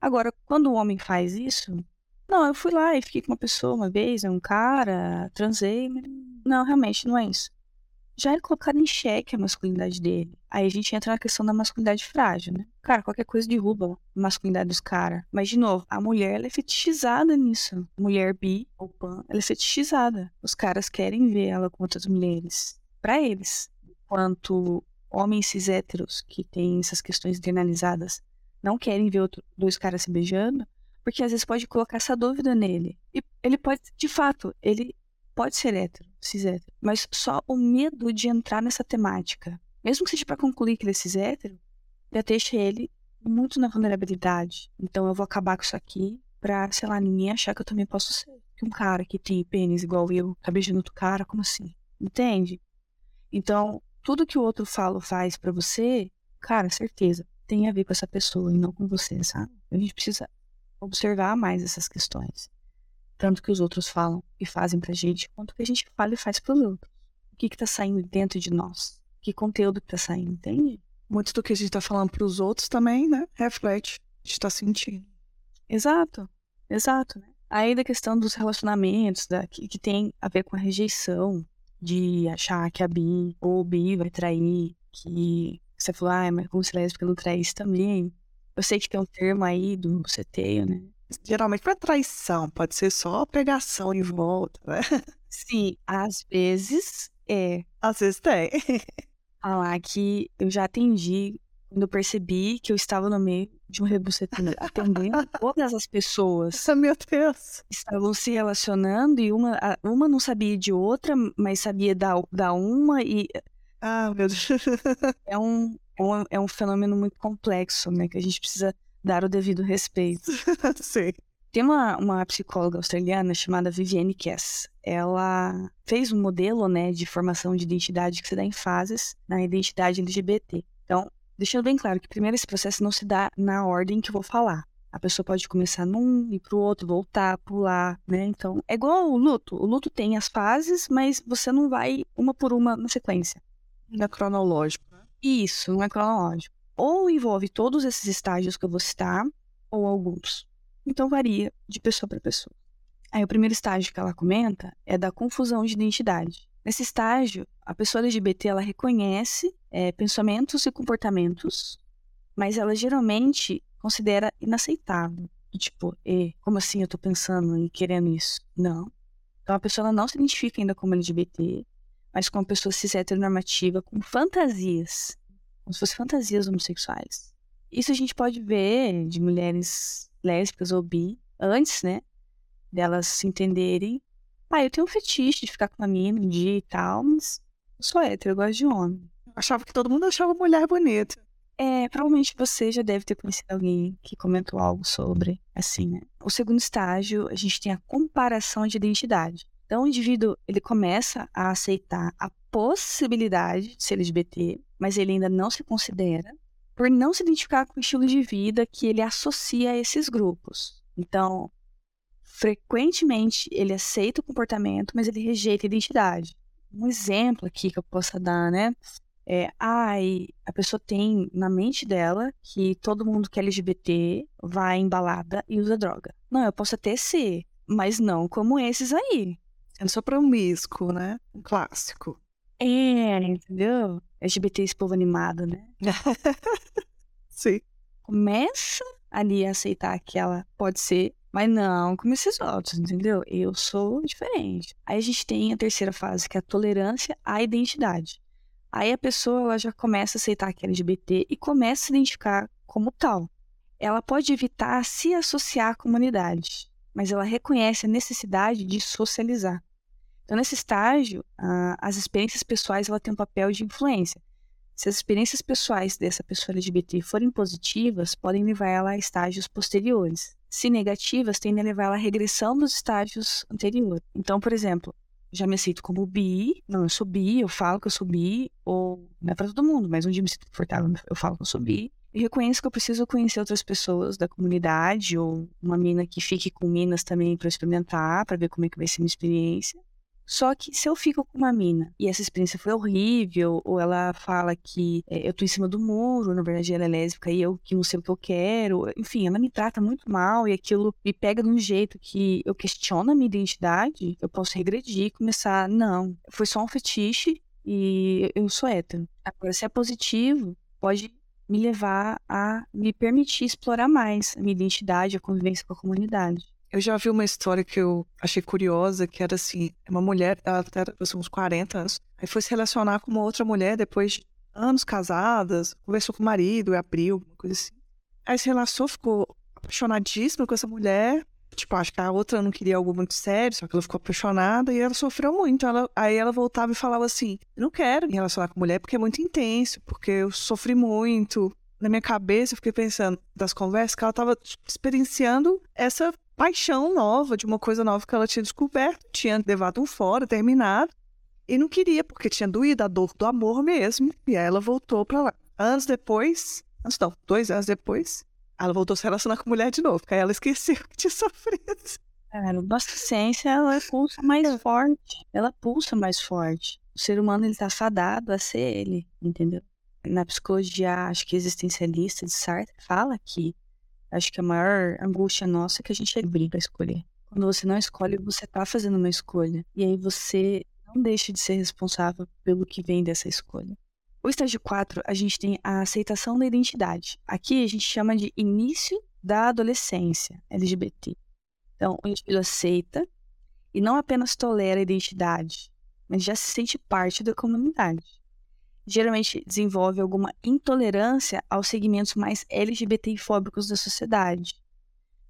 Agora, quando o homem faz isso, não, eu fui lá e fiquei com uma pessoa uma vez, é um cara, transei, não, realmente não é isso já é colocado em xeque a masculinidade dele. Aí a gente entra na questão da masculinidade frágil, né? Cara, qualquer coisa derruba a masculinidade dos caras. Mas, de novo, a mulher, ela é fetichizada nisso. Mulher bi ou pan, ela é fetichizada. Os caras querem ver ela com outras mulheres. para eles. Enquanto homens cis héteros, que têm essas questões internalizadas, não querem ver outro, dois caras se beijando, porque às vezes pode colocar essa dúvida nele. E ele pode, de fato, ele pode ser hétero, cis hétero, mas só o medo de entrar nessa temática, mesmo que seja para concluir que ele é cis hétero, já deixa ele muito na vulnerabilidade. Então eu vou acabar com isso aqui pra, sei lá, ninguém achar que eu também posso ser. Que um cara que tem pênis igual eu tá beijando outro cara, como assim? Entende? Então, tudo que o outro fala faz para você, cara, certeza, tem a ver com essa pessoa e não com você, sabe? A gente precisa observar mais essas questões tanto que os outros falam e fazem pra gente, quanto que a gente fala e faz pros outros. o que está saindo dentro de nós, que conteúdo está saindo, entende? Muito do que a gente está falando para os outros também, né? Reflete, a gente está sentindo. Exato, exato. Né? Aí da questão dos relacionamentos, da, que, que tem a ver com a rejeição, de achar que a Bi ou o Bi vai trair, que você falou, ah, mas como se lésbica não traísse também. Eu sei que tem um termo aí do buceteio, né? Geralmente para traição, pode ser só pegação em volta, né? Sim, às vezes é. Às vezes tem. *laughs* Falar que eu já atendi quando eu percebi que eu estava no meio de um rebuceteio, atendendo todas as pessoas. *laughs* Meu Deus! Estavam se relacionando e uma, uma não sabia de outra, mas sabia da, da uma e... Ah, meu Deus! *laughs* É é um, é um fenômeno muito complexo, né? Que a gente precisa dar o devido respeito. *laughs* Sim. Tem uma, uma psicóloga australiana chamada Vivienne Cass. Ela fez um modelo né, de formação de identidade que se dá em fases na identidade LGBT. Então, deixando bem claro que primeiro esse processo não se dá na ordem que eu vou falar. A pessoa pode começar num, ir pro outro, voltar, pular, né? Então, é igual o luto. O luto tem as fases, mas você não vai uma por uma na sequência. Não é cronológico. Né? Isso, não é cronológico. Ou envolve todos esses estágios que eu vou citar, ou alguns. Então varia de pessoa para pessoa. Aí o primeiro estágio que ela comenta é da confusão de identidade. Nesse estágio, a pessoa LGBT ela reconhece é, pensamentos e comportamentos, mas ela geralmente considera inaceitável. Tipo, e, como assim eu tô pensando e querendo isso? Não. Então a pessoa não se identifica ainda como LGBT, mas como pessoa cis heteronormativa com fantasias, como se fossem fantasias homossexuais. Isso a gente pode ver de mulheres lésbicas ou bi, antes, né, delas se entenderem. Ah, eu tenho um fetiche de ficar com uma mina um dia e tal, mas eu sou hétero, eu gosto de homem. achava que todo mundo achava mulher bonita. É, provavelmente você já deve ter conhecido alguém que comentou algo sobre, assim, né? O segundo estágio, a gente tem a comparação de identidade. Então, o indivíduo, ele começa a aceitar a possibilidade de ser LGBT, mas ele ainda não se considera por não se identificar com o estilo de vida que ele associa a esses grupos. Então, frequentemente ele aceita o comportamento, mas ele rejeita a identidade. Um exemplo aqui que eu possa dar, né? É, ai, a pessoa tem na mente dela que todo mundo que é LGBT vai em balada e usa droga. Não, eu posso até ser, mas não como esses aí. Eu sou promíscuo, né? Um clássico. É, entendeu? LGBT, esse povo animado, né? *laughs* Sim. Começa ali a aceitar que ela pode ser, mas não como esses outros, entendeu? Eu sou diferente. Aí a gente tem a terceira fase, que é a tolerância à identidade. Aí a pessoa ela já começa a aceitar que é LGBT e começa a se identificar como tal. Ela pode evitar se associar à comunidade, mas ela reconhece a necessidade de socializar. Então, nesse estágio, as experiências pessoais ela tem um papel de influência. Se as experiências pessoais dessa pessoa LGBT forem positivas, podem levar ela a estágios posteriores. Se negativas, tendem a levar ela à regressão dos estágios anteriores. Então, por exemplo, já me aceito como bi, não, eu sou bi, eu falo que eu sou bi, ou não é para todo mundo, mas um dia me sinto confortável, eu falo que eu sou bi. E reconheço que eu preciso conhecer outras pessoas da comunidade, ou uma mina que fique com minas também para experimentar, para ver como é que vai ser minha experiência. Só que se eu fico com uma mina e essa experiência foi horrível, ou ela fala que é, eu tô em cima do muro, na verdade ela é lésbica e eu que não sei o que eu quero, enfim, ela me trata muito mal e aquilo me pega de um jeito que eu questiono a minha identidade, eu posso regredir e começar, não, foi só um fetiche e eu sou hétero. Agora, se é positivo, pode me levar a me permitir explorar mais a minha identidade, a convivência com a comunidade. Eu já vi uma história que eu achei curiosa, que era assim, uma mulher, ela era uns 40 anos, aí foi se relacionar com uma outra mulher depois de anos casadas, conversou com o marido, abriu, uma coisa assim. Aí se relacionou, ficou apaixonadíssima com essa mulher, tipo, acho que a outra não queria algo muito sério, só que ela ficou apaixonada e ela sofreu muito. Ela, aí ela voltava e falava assim: não quero me relacionar com mulher porque é muito intenso, porque eu sofri muito. Na minha cabeça, eu fiquei pensando das conversas que ela estava experienciando essa paixão nova, de uma coisa nova que ela tinha descoberto, tinha levado um fora, terminado, e não queria, porque tinha doído a dor do amor mesmo, e aí ela voltou para lá. Anos depois, anos não, dois anos depois, ela voltou a se relacionar *laughs* com mulher de novo, porque aí ela esqueceu que tinha *laughs* sofrido. Cara, nossa essência, ela pulsa mais forte. Ela pulsa mais forte. O ser humano ele tá fadado a ser ele, entendeu? Na psicologia, acho que existencialista de Sartre fala que acho que a maior angústia nossa é que a gente é livre para escolher. Quando você não escolhe, você tá fazendo uma escolha. E aí você não deixa de ser responsável pelo que vem dessa escolha. O estágio 4, a gente tem a aceitação da identidade. Aqui a gente chama de início da adolescência LGBT. Então, o indivíduo aceita e não apenas tolera a identidade, mas já se sente parte da comunidade. Geralmente desenvolve alguma intolerância aos segmentos mais LGBTfóbicos da sociedade.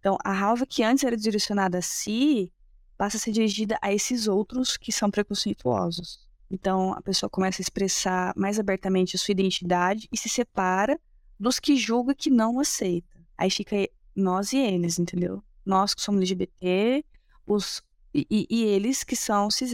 Então, a raiva que antes era direcionada a si passa a ser dirigida a esses outros que são preconceituosos. Então, a pessoa começa a expressar mais abertamente a sua identidade e se separa dos que julga que não aceita. Aí fica nós e eles, entendeu? Nós que somos LGBT, os, e, e eles que são cis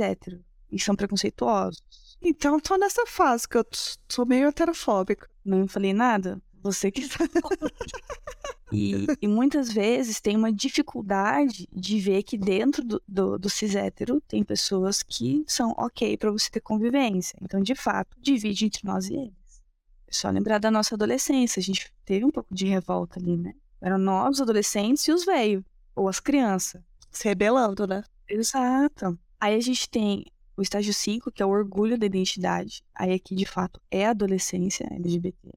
e são preconceituosos. Então, tô nessa fase que eu sou meio heterofóbica. Não falei nada? Você que tá. *laughs* e, e, muitas vezes tem uma dificuldade de ver que dentro do, do, do cis hétero tem pessoas que são ok para você ter convivência. Então, de fato, divide entre nós e eles. É só lembrar da nossa adolescência. A gente teve um pouco de revolta ali, né? Eram nós, os adolescentes, e os velhos, ou as crianças. Se rebelando, né? Exato. Aí a gente tem o estágio 5, que é o orgulho da identidade. Aí aqui, de fato, é a adolescência LGBT.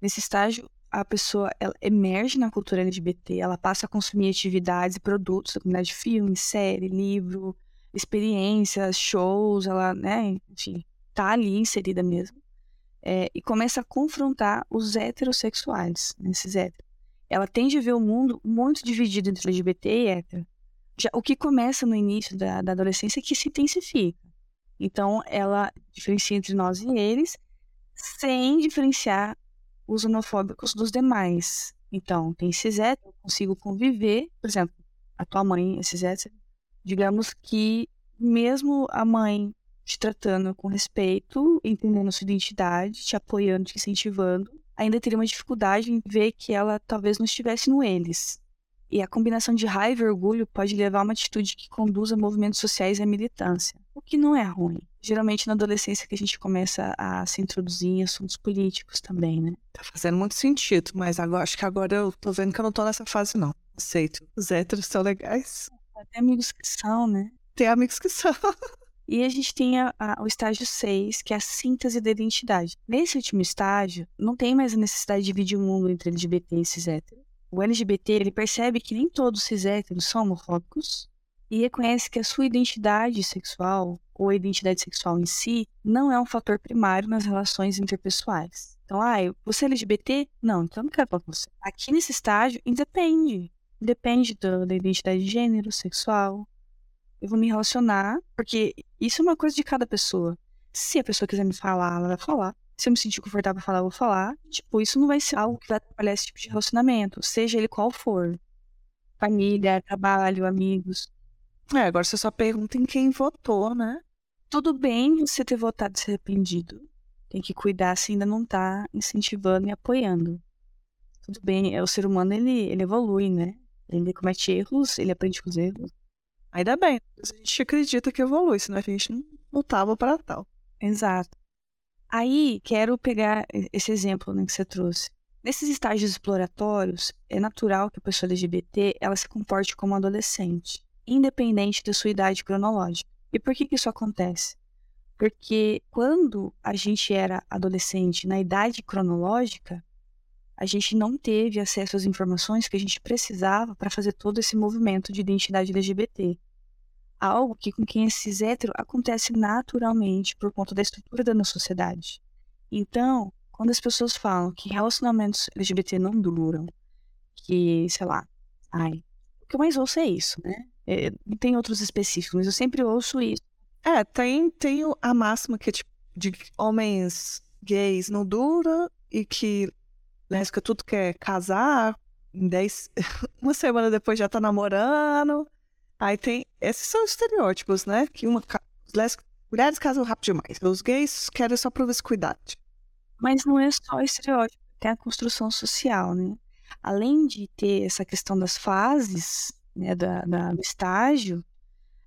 Nesse estágio, a pessoa ela emerge na cultura LGBT, ela passa a consumir atividades e produtos da comunidade de filme, série, livro, experiências, shows, ela, né, enfim, tá ali inserida mesmo. É, e começa a confrontar os heterossexuais, né, esses héteros. Ela tende a ver o mundo muito dividido entre LGBT e hétero. Já, o que começa no início da, da adolescência é que se intensifica. Então, ela diferencia entre nós e eles, sem diferenciar os homofóbicos dos demais. Então, tem cis eu consigo conviver, por exemplo, a tua mãe é cis digamos que mesmo a mãe te tratando com respeito, entendendo sua identidade, te apoiando, te incentivando, ainda teria uma dificuldade em ver que ela talvez não estivesse no eles. E a combinação de raiva e orgulho pode levar a uma atitude que conduza a movimentos sociais e a militância, o que não é ruim. Geralmente na adolescência que a gente começa a se introduzir em assuntos políticos também, né? Tá fazendo muito sentido, mas agora, acho que agora eu tô vendo que eu não tô nessa fase, não. Aceito. Os héteros são legais. Tem amigos que são, né? Tem amigos que são. E a gente tem a, a, o estágio 6, que é a síntese da identidade. Nesse último estágio, não tem mais a necessidade de dividir o mundo entre LGBT e cis hétero o LGBT ele percebe que nem todos cis héteros são homofóbicos e reconhece que a sua identidade sexual ou a identidade sexual em si não é um fator primário nas relações interpessoais. Então, ah, você é LGBT? Não, então eu não quero falar com você. Aqui nesse estágio, independe. Depende da, da identidade de gênero, sexual. Eu vou me relacionar, porque isso é uma coisa de cada pessoa. Se a pessoa quiser me falar, ela vai falar se eu me sentir confortável falar, eu vou falar. Tipo, isso não vai ser algo que vai atrapalhar esse tipo de relacionamento, seja ele qual for. Família, trabalho, amigos. É, agora você só pergunta em quem votou, né? Tudo bem você ter votado e se arrependido. Tem que cuidar se ainda não tá incentivando e apoiando. Tudo bem, é o ser humano, ele, ele evolui, né? Ele comete erros, ele aprende com os erros. Ainda bem, a gente acredita que evolui, senão a gente não lutava para tal. Exato. Aí, quero pegar esse exemplo né, que você trouxe. Nesses estágios exploratórios, é natural que a pessoa LGBT ela se comporte como adolescente, independente da sua idade cronológica. E por que, que isso acontece? Porque quando a gente era adolescente na idade cronológica, a gente não teve acesso às informações que a gente precisava para fazer todo esse movimento de identidade LGBT algo que com quem é cis hétero acontece naturalmente por conta da estrutura da nossa sociedade. Então, quando as pessoas falam que relacionamentos LGBT não duram, que, sei lá, ai, o que eu mais ouço é isso, né? É, tem outros específicos, mas eu sempre ouço isso. É, tem, tem a máxima que é tipo, de homens gays não dura e que lésbica tudo quer casar, em dez, *laughs* uma semana depois já tá namorando. Aí tem. Esses são estereótipos, né? Que uma. Mulheres casam rápido demais. Os gays querem só promiscuidade. Mas não é só estereótipo, tem a construção social, né? Além de ter essa questão das fases, né, da, da do estágio,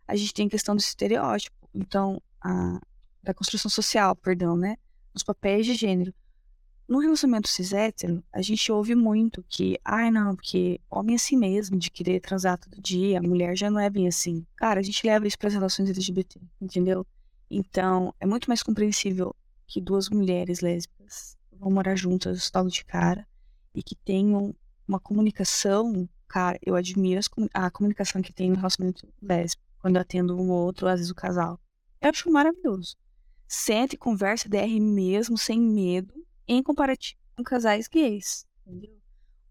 a gente tem questão do estereótipo. Então, a, da construção social, perdão, né? Nos papéis de gênero. No relacionamento cis hétero, a gente ouve muito que, ai ah, não, porque homem é assim mesmo, de querer transar todo dia, a mulher já não é bem assim. Cara, a gente leva isso para as relações LGBT, entendeu? Então, é muito mais compreensível que duas mulheres lésbicas vão morar juntas logo de cara e que tenham uma comunicação, cara, eu admiro a comunicação que tem no relacionamento lésbico, quando eu atendo um ou outro, às vezes o casal. Eu acho maravilhoso. Sente e conversa DR mesmo, sem medo, em comparativo com casais gays. Entendeu?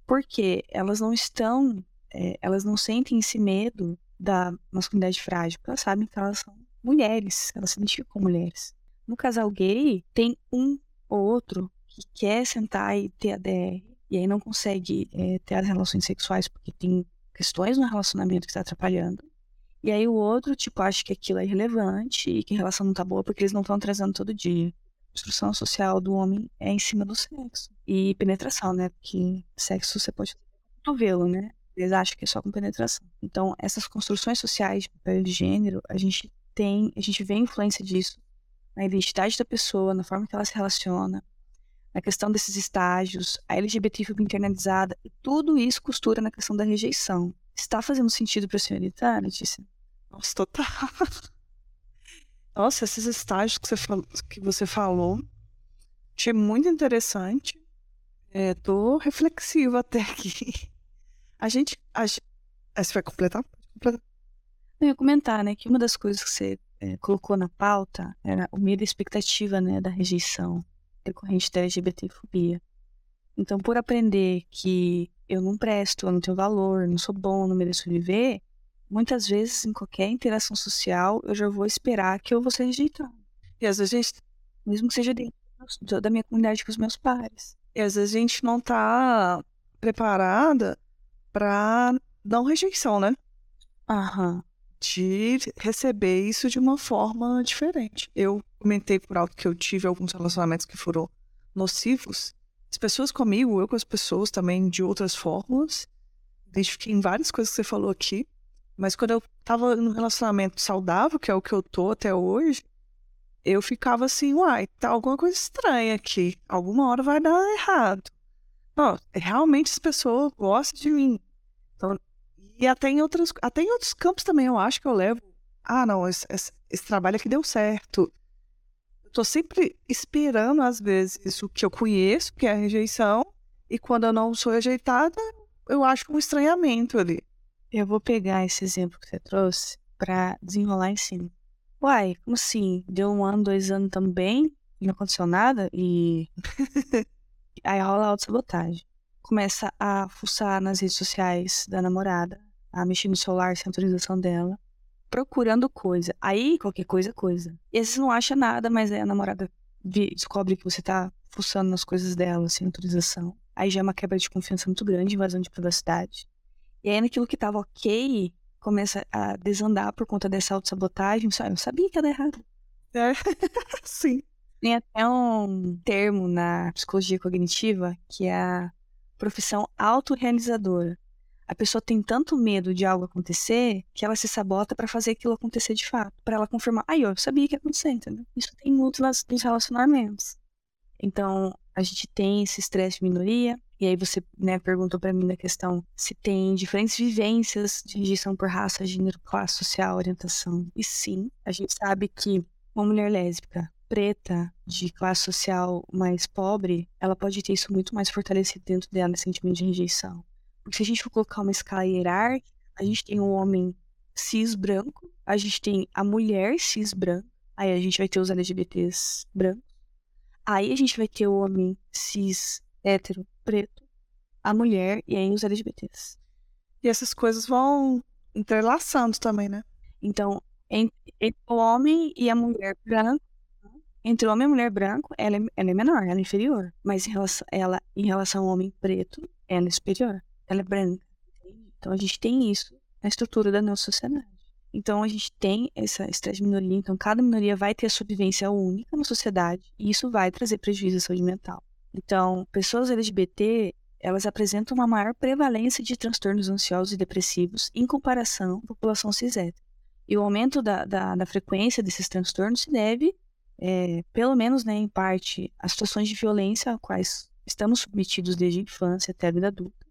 Porque elas não estão, é, elas não sentem esse medo da masculinidade frágil, porque elas sabem que elas são mulheres, elas se identificam como mulheres. No casal gay, tem um ou outro que quer sentar e ter a DR, e aí não consegue é, ter relações sexuais porque tem questões no relacionamento que está atrapalhando. E aí o outro, tipo, acha que aquilo é irrelevante e que a relação não tá boa porque eles não estão transando todo dia. A construção social do homem é em cima do sexo. E penetração, né? Porque sexo você pode vê-lo, né? Eles acham que é só com penetração. Então, essas construções sociais de papel de gênero, a gente tem, a gente vê a influência disso na identidade da pessoa, na forma que ela se relaciona, na questão desses estágios, a LGBTfobia internalizada, e tudo isso costura na questão da rejeição. Está fazendo sentido para a senhorita, Letícia? Nossa, total. *laughs* Nossa, esses estágios que você, falou, que você falou, achei muito interessante. É, tô reflexiva até aqui. A gente. A, você vai completar? completar? Eu ia comentar, né, que uma das coisas que você é, colocou na pauta era o medo e expectativa, né, da rejeição decorrente da LGBTfobia. Então, por aprender que eu não presto, eu não tenho valor, não sou bom, não mereço viver, muitas vezes em qualquer interação social eu já vou esperar que eu vou ser rejeitado. E às vezes mesmo que seja dentro da minha comunidade com os meus pares. E às vezes a gente não tá preparada para uma rejeição, né? Aham. De receber isso de uma forma diferente. Eu comentei por alto que eu tive alguns relacionamentos que foram nocivos. As pessoas comigo, eu com as pessoas também de outras formas. Identifiquei em várias coisas que você falou aqui. Mas quando eu tava num relacionamento saudável, que é o que eu tô até hoje, eu ficava assim, uai, tá alguma coisa estranha aqui. Alguma hora vai dar errado. Não, realmente as pessoas gostam de mim. Então, e até em, outros, até em outros campos também eu acho que eu levo. Ah, não, esse, esse, esse trabalho aqui deu certo. Eu tô sempre esperando, às vezes, o que eu conheço, que é a rejeição. E quando eu não sou rejeitada, eu acho um estranhamento ali. Eu vou pegar esse exemplo que você trouxe para desenrolar em cima. Uai, como assim? Deu um ano, dois anos também, não aconteceu nada, e. *laughs* Aí rola autossabotagem. Começa a fuçar nas redes sociais da namorada, a mexer no celular sem autorização dela, procurando coisa. Aí, qualquer coisa é coisa. E às vezes não acha nada, mas aí a namorada descobre que você tá fuçando nas coisas dela sem autorização. Aí já é uma quebra de confiança muito grande, invasão de privacidade. E aí naquilo que tava ok, começa a desandar por conta dessa autossabotagem. Eu sabia que dar errado. É, *laughs* sim. Tem até um termo na psicologia cognitiva que é a profissão autorrealizadora. A pessoa tem tanto medo de algo acontecer que ela se sabota para fazer aquilo acontecer de fato, para ela confirmar, aí eu sabia que ia acontecer, entendeu? Isso tem muito nos relacionamentos. Então, a gente tem esse estresse de minoria, e aí você né, perguntou para mim na questão se tem diferentes vivências de rejeição por raça, gênero, classe social, orientação. E sim, a gente sabe que uma mulher lésbica preta, de classe social mais pobre, ela pode ter isso muito mais fortalecido dentro dela, esse sentimento de rejeição. Porque se a gente for colocar uma escala hierárquica, a gente tem o homem cis branco, a gente tem a mulher cis branca, aí a gente vai ter os LGBTs brancos, aí a gente vai ter o homem cis hétero preto, a mulher e aí os LGBTs. E essas coisas vão entrelaçando também, né? Então, entre, entre o homem e a mulher branca, entre o homem e a mulher branco, ela é, ela é menor, ela é inferior. Mas em relação, ela, em relação ao homem preto, ela é superior. Ela é branca. Então a gente tem isso na estrutura da nossa sociedade. Então a gente tem essa estresse de minoria. Então cada minoria vai ter a sua vivência única na sociedade e isso vai trazer prejuízo à saúde mental. Então, pessoas LGBT, elas apresentam uma maior prevalência de transtornos ansiosos e depressivos em comparação à população cis -hétero. E o aumento da, da, da frequência desses transtornos se deve é, pelo menos, né, em parte, as situações de violência a quais estamos submetidos desde a infância até a vida adulta.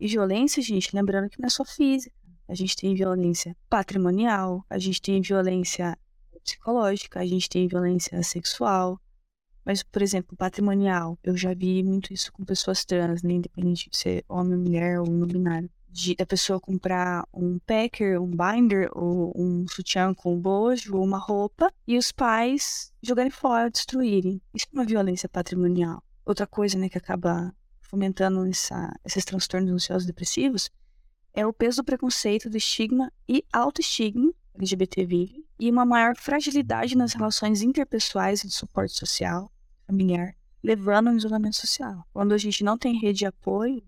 E violência, gente, lembrando que não é só física. A gente tem violência patrimonial, a gente tem violência psicológica, a gente tem violência sexual. Mas, por exemplo, patrimonial, eu já vi muito isso com pessoas trans, né? independente de ser homem, mulher ou não binário. De, da pessoa comprar um packer, um binder, ou um sutiã com bojo, ou uma roupa, e os pais jogarem fora, destruírem. Isso é uma violência patrimonial. Outra coisa, né, que acaba fomentando essa, esses transtornos ansiosos depressivos é o peso do preconceito, do estigma e autoestigma LGBT vive e uma maior fragilidade nas relações interpessoais e de suporte social, familiar, levando ao isolamento social. Quando a gente não tem rede de apoio,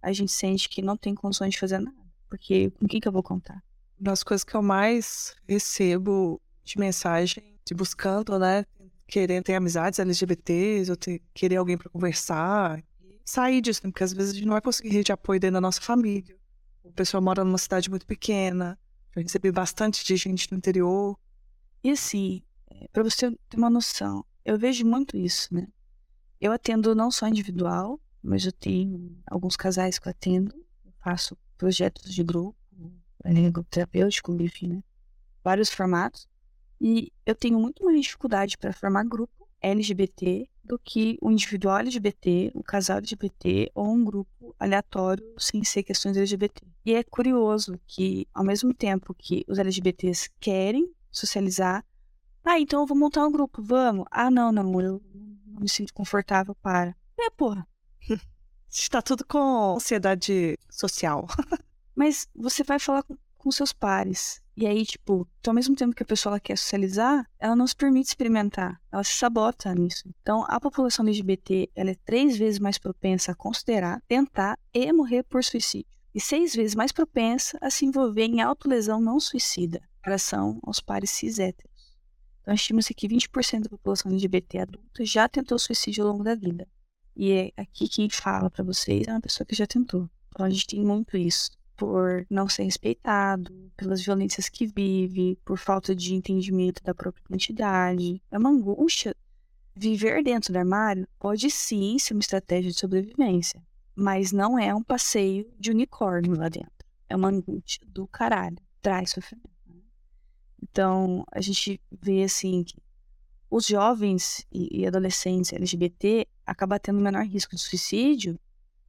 a gente sente que não tem condições de fazer nada, porque com quem que eu vou contar? Uma das coisas que eu mais recebo de mensagem, de buscando, né, querendo ter amizades LGBTs, ou ter, querer alguém para conversar, sair disso, né? porque às vezes a gente não vai conseguir rede de apoio dentro da nossa família. O pessoal mora numa cidade muito pequena, já recebi bastante de gente no interior. E assim, é, para você ter uma noção, eu vejo muito isso, né? Eu atendo não só individual, mas eu tenho alguns casais que eu atendo, eu faço projetos de grupo, né, grupo terapêutico, enfim, né? Vários formatos. E eu tenho muito mais dificuldade para formar grupo LGBT do que o individual LGBT, o casal LGBT ou um grupo aleatório sem ser questões LGBT. E é curioso que, ao mesmo tempo que os LGBTs querem socializar, ah, então eu vou montar um grupo, vamos. Ah, não, não, eu não me sinto confortável para. É, porra. *laughs* Está tudo com ansiedade social. *laughs* Mas você vai falar com, com seus pares. E aí, tipo, então, ao mesmo tempo que a pessoa quer socializar, ela não se permite experimentar. Ela se sabota nisso. Então, a população LGBT ela é três vezes mais propensa a considerar, tentar e morrer por suicídio. E seis vezes mais propensa a se envolver em autolesão não suicida, em relação aos pares cis héteros. Então, estima-se que 20% da população LGBT adulta já tentou suicídio ao longo da vida. E é aqui quem fala para vocês é uma pessoa que já tentou. Então, a gente tem muito isso por não ser respeitado, pelas violências que vive, por falta de entendimento da própria identidade. É uma angústia. Viver dentro do armário pode sim ser uma estratégia de sobrevivência, mas não é um passeio de unicórnio lá dentro. É uma angústia do caralho. Traz sofrimento. Né? Então, a gente vê assim que os jovens e adolescentes LGBT acabam tendo menor risco de suicídio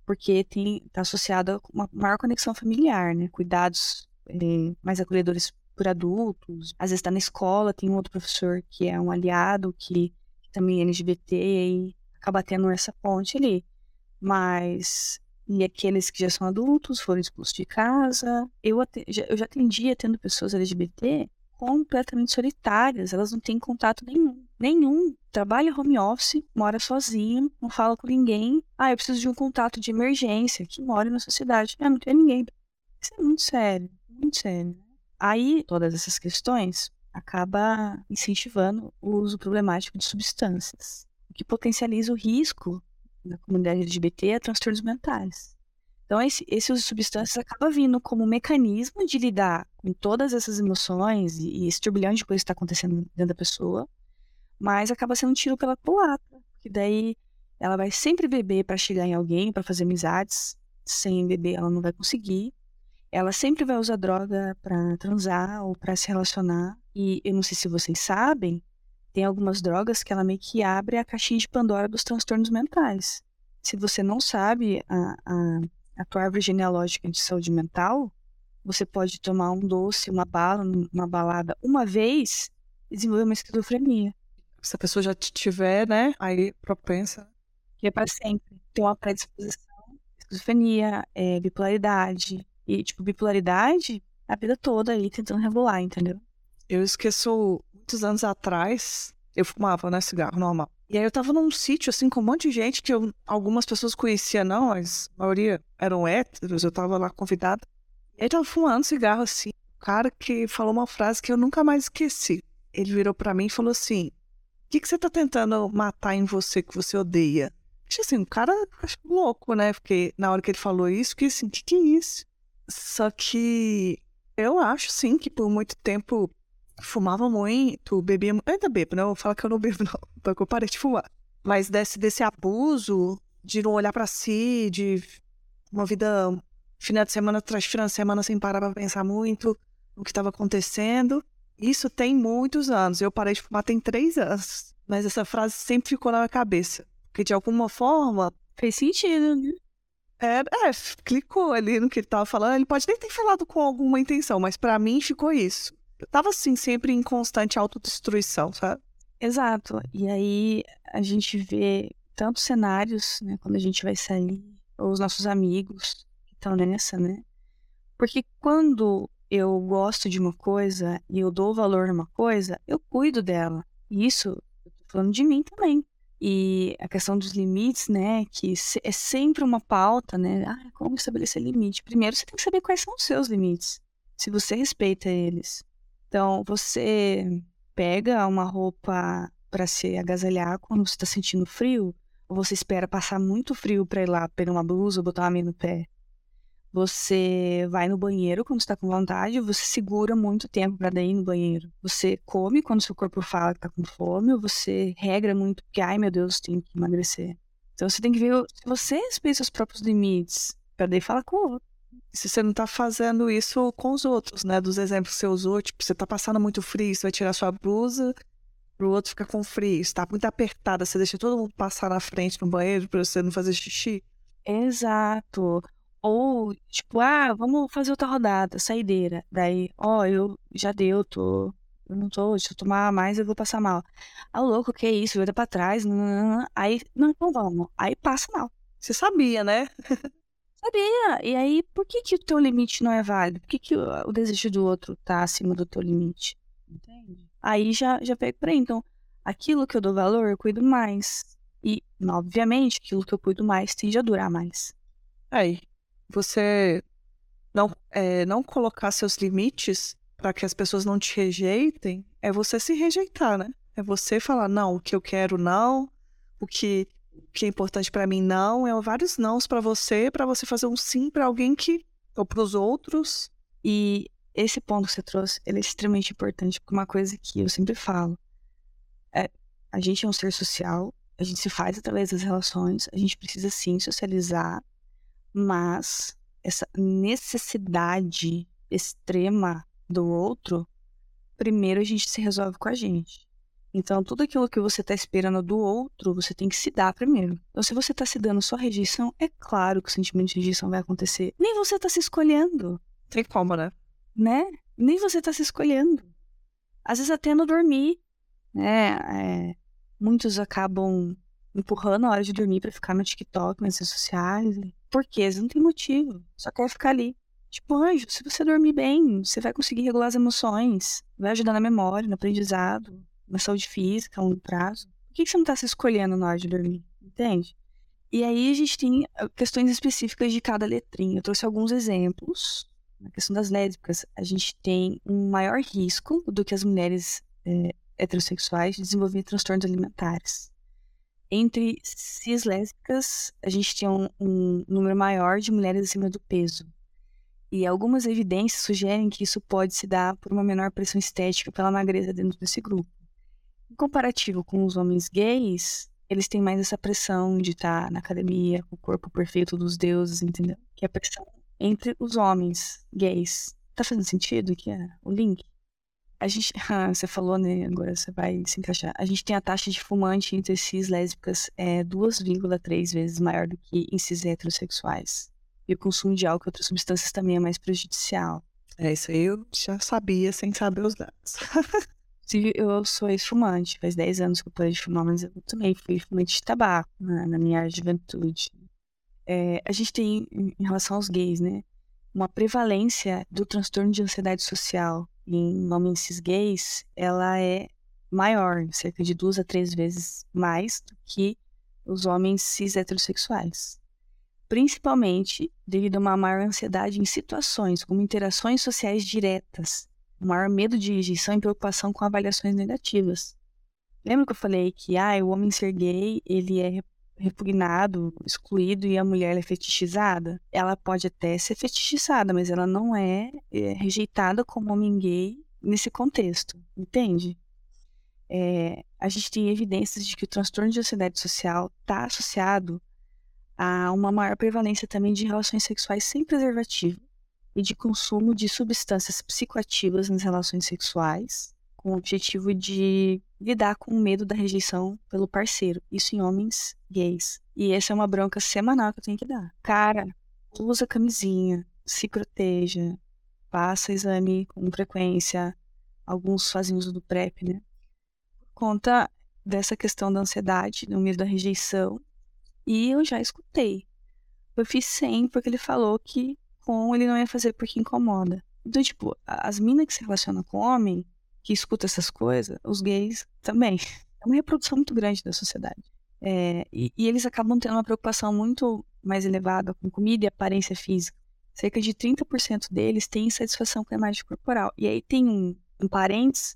porque está associado a uma maior conexão familiar, né? Cuidados eh, mais acolhedores por adultos. Às vezes está na escola, tem um outro professor que é um aliado, que, que também é LGBT, e acaba tendo essa ponte ali. Mas e aqueles que já são adultos foram expulsos de casa. Eu, já, eu já atendia tendo pessoas LGBT completamente solitárias, elas não têm contato nenhum. Nenhum. Trabalha home office, mora sozinho, não fala com ninguém. Ah, eu preciso de um contato de emergência que mora na sociedade. Ah, não tem ninguém. Isso é muito sério, muito sério. Aí, todas essas questões acaba incentivando o uso problemático de substâncias, o que potencializa o risco da comunidade LGBT a transtornos mentais. Então, esse, esse uso de substâncias acaba vindo como um mecanismo de lidar com todas essas emoções e, e esse turbilhão de coisas que está acontecendo dentro da pessoa, mas acaba sendo um tiro pela culatra, porque daí ela vai sempre beber para chegar em alguém, para fazer amizades, sem beber ela não vai conseguir. Ela sempre vai usar droga para transar ou para se relacionar. E eu não sei se vocês sabem, tem algumas drogas que ela meio que abre a caixinha de Pandora dos transtornos mentais. Se você não sabe a, a a tua árvore genealógica de saúde mental, você pode tomar um doce, uma bala, uma balada uma vez e desenvolver uma esquizofrenia. Se a pessoa já tiver, né, aí propensa. Que é para sempre. Tem uma predisposição, esquizofrenia, é, bipolaridade. E, tipo, bipolaridade a vida toda aí tentando regular, entendeu? Eu esqueço, muitos anos atrás, eu fumava, né, cigarro normal. E aí eu tava num sítio, assim, com um monte de gente que eu, algumas pessoas conhecia não, mas a maioria eram héteros, eu tava lá convidada. E aí tava fumando cigarro, assim. O cara que falou uma frase que eu nunca mais esqueci. Ele virou para mim e falou assim, que, que você tá tentando matar em você que você odeia? Achei assim, um cara louco, né? Porque na hora que ele falou isso, fiquei assim, o que, que é isso? Só que eu acho, sim, que por muito tempo fumava muito, bebia. Ainda bebo, não? Fala que eu não bebo, não. *laughs* Porque eu parei de fumar. Mas desse, desse abuso de não olhar para si, de uma vida final de semana atrás final de semana sem parar para pensar muito no que estava acontecendo. Isso tem muitos anos. Eu parei de fumar tem três anos. Mas essa frase sempre ficou na minha cabeça. Porque de alguma forma. Fez sentido, né? É, é, clicou ali no que ele tava falando. Ele pode nem ter falado com alguma intenção, mas para mim ficou isso. Eu tava assim, sempre em constante autodestruição, sabe? Exato. E aí a gente vê tantos cenários, né, quando a gente vai sair, ou os nossos amigos que estão nessa, né? Porque quando eu gosto de uma coisa e eu dou valor numa coisa, eu cuido dela. E isso, eu tô falando de mim também. E a questão dos limites, né, que é sempre uma pauta, né? Ah, como estabelecer limite? Primeiro você tem que saber quais são os seus limites, se você respeita eles. Então, você pega uma roupa para se agasalhar quando você está sentindo frio, ou você espera passar muito frio para ir lá pegar uma blusa ou botar uma meia no pé. Você vai no banheiro quando está com vontade, você segura muito tempo para ir no banheiro. Você come quando seu corpo fala que está com fome, ou você regra muito porque, ai meu Deus, tem que emagrecer. Então você tem que ver se você respeita seus próprios limites, para daí falar com o outro. Se você não está fazendo isso com os outros, né? Dos exemplos que você usou, tipo, você está passando muito frio, você vai tirar sua blusa, pro outro ficar com frio, está muito apertada, você deixa todo mundo passar na frente no banheiro para você não fazer xixi. Exato. Ou, tipo, ah, vamos fazer outra rodada, saideira. Daí, ó, oh, eu já deu, tô. Eu não tô, se eu tomar mais, eu vou passar mal. Ah, louco, que é isso? Vai dar pra trás. Não, não, não. Aí, não, então vamos. Aí passa mal. Você sabia, né? Sabia. E aí, por que, que o teu limite não é válido? Por que, que o, desejo do outro tá acima do teu limite? Entende? Aí já, já pego por aí. Então, aquilo que eu dou valor, eu cuido mais. E, obviamente, aquilo que eu cuido mais tende a durar mais. Aí, você não, é, não colocar seus limites para que as pessoas não te rejeitem, é você se rejeitar, né? É você falar, não, o que eu quero não, o que, o que é importante para mim não, é vários nãos para você, para você fazer um sim para alguém que ou para os outros. E esse ponto que você trouxe, ele é extremamente importante, porque uma coisa que eu sempre falo é, a gente é um ser social, a gente se faz através das relações, a gente precisa sim socializar, mas essa necessidade extrema do outro, primeiro a gente se resolve com a gente. Então, tudo aquilo que você está esperando do outro, você tem que se dar primeiro. Então, se você está se dando só rejeição, é claro que o sentimento de rejeição vai acontecer. Nem você está se escolhendo. Tem como, né? Né? Nem você está se escolhendo. Às vezes até no dormir, né? É, muitos acabam empurrando a hora de dormir para ficar no TikTok, nas redes sociais. Por quê? Não tem motivo. Só quer ficar ali. Tipo, anjo, se você dormir bem, você vai conseguir regular as emoções, vai ajudar na memória, no aprendizado, na saúde física, a longo prazo. Por que você não tá se escolhendo na hora de dormir? Entende? E aí a gente tem ah, questões específicas de cada letrinha. Eu trouxe alguns exemplos. Na questão das lésbicas, a gente tem um maior risco do que as mulheres é, heterossexuais de desenvolver transtornos alimentares. Entre cis lésbicas, a gente tinha um, um número maior de mulheres acima do peso. E algumas evidências sugerem que isso pode se dar por uma menor pressão estética pela magreza dentro desse grupo. Em comparativo com os homens gays, eles têm mais essa pressão de estar na academia, com o corpo perfeito dos deuses, entendeu? Que é a pressão entre os homens gays. Tá fazendo sentido aqui é, o link? A gente, *laughs* ah, você falou, né? Agora você vai se encaixar. A gente tem a taxa de fumante entre cis lésbicas é 2,3 vezes maior do que em cis heterossexuais. E o consumo de álcool e outras substâncias também é mais prejudicial. É, isso aí eu já sabia sem saber os dados. *laughs* eu sou ex-fumante, faz 10 anos que eu parei de fumar, mas eu também fui fumante de tabaco na, na minha juventude. É, a gente tem, em relação aos gays, né, uma prevalência do transtorno de ansiedade social em homens cis gays, ela é maior, cerca de duas a três vezes mais do que os homens cis heterossexuais. Principalmente devido a uma maior ansiedade em situações como interações sociais diretas, um maior medo de rejeição e preocupação com avaliações negativas. Lembra que eu falei que ah, o homem ser gay ele é repugnado, excluído e a mulher é fetichizada, ela pode até ser fetichizada, mas ela não é, é rejeitada como homem gay nesse contexto, entende? É, a gente tem evidências de que o transtorno de ansiedade social está associado a uma maior prevalência também de relações sexuais sem preservativo e de consumo de substâncias psicoativas nas relações sexuais, com o objetivo de lidar com o medo da rejeição pelo parceiro, isso em homens gays. E essa é uma bronca semanal que eu tenho que dar. Cara, usa camisinha, se proteja, passa exame com frequência. Alguns fazem uso do PrEP, né? Por conta dessa questão da ansiedade, do medo da rejeição. E eu já escutei. Eu fiz 100 porque ele falou que com ele não ia fazer porque incomoda. Então, tipo, as minas que se relacionam com homem, que escuta essas coisas, os gays também. *laughs* É uma reprodução muito grande da sociedade. É, e, e, eles acabam tendo uma preocupação muito mais elevada com comida e aparência física. Cerca de 30% deles têm insatisfação com a imagem corporal. E aí tem um, um parênteses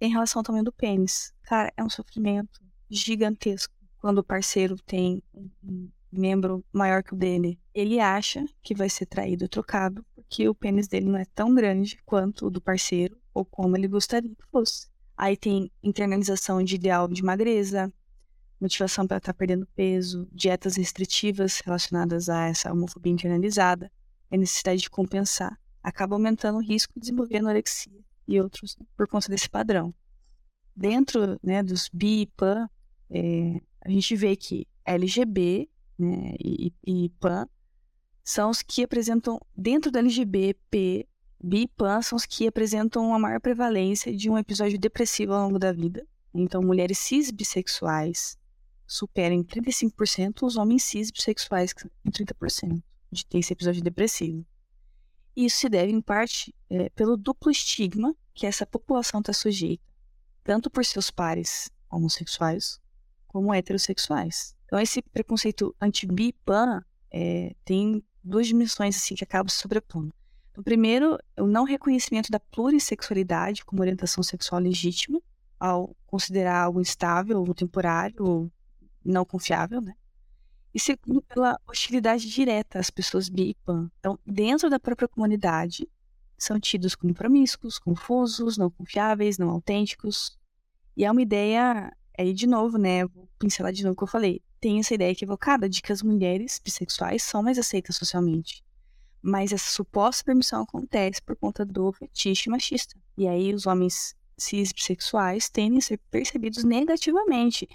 em relação ao tamanho do pênis. Cara, é um sofrimento gigantesco quando o parceiro tem um, membro maior que o dele, ele acha que vai ser traído trocado porque o pênis dele não é tão grande quanto o do parceiro ou como ele gostaria que fosse. Aí tem internalização de ideal de magreza, motivação para estar tá perdendo peso, dietas restritivas relacionadas a essa homofobia internalizada, a necessidade de compensar, acaba aumentando o risco de desenvolver anorexia e outros por conta desse padrão. Dentro né, dos bi e pan, é, a gente vê que LGB né, e, e PAN, são os que apresentam, dentro do LGBP, bi e PAN são os que apresentam uma maior prevalência de um episódio depressivo ao longo da vida. Então, mulheres cis bissexuais superam em 35% os homens cis bissexuais em 30% de ter esse episódio depressivo. Isso se deve, em parte, é, pelo duplo estigma que essa população está sujeita, tanto por seus pares homossexuais como heterossexuais. Então, esse preconceito anti-bi-pan é, tem duas dimensões assim, que acabam se sobrepondo. Então, primeiro, o não reconhecimento da plurissexualidade como orientação sexual legítima, ao considerar algo instável ou temporário ou não confiável, né? E segundo, pela hostilidade direta às pessoas bi e pan. Então, dentro da própria comunidade, são tidos como promíscuos, confusos, não confiáveis, não autênticos. E é uma ideia, aí de novo, né? Vou pincelar de novo o que eu falei tem essa ideia equivocada de que as mulheres bissexuais são mais aceitas socialmente. Mas essa suposta permissão acontece por conta do fetiche machista. E aí os homens cis bissexuais tendem a ser percebidos negativamente,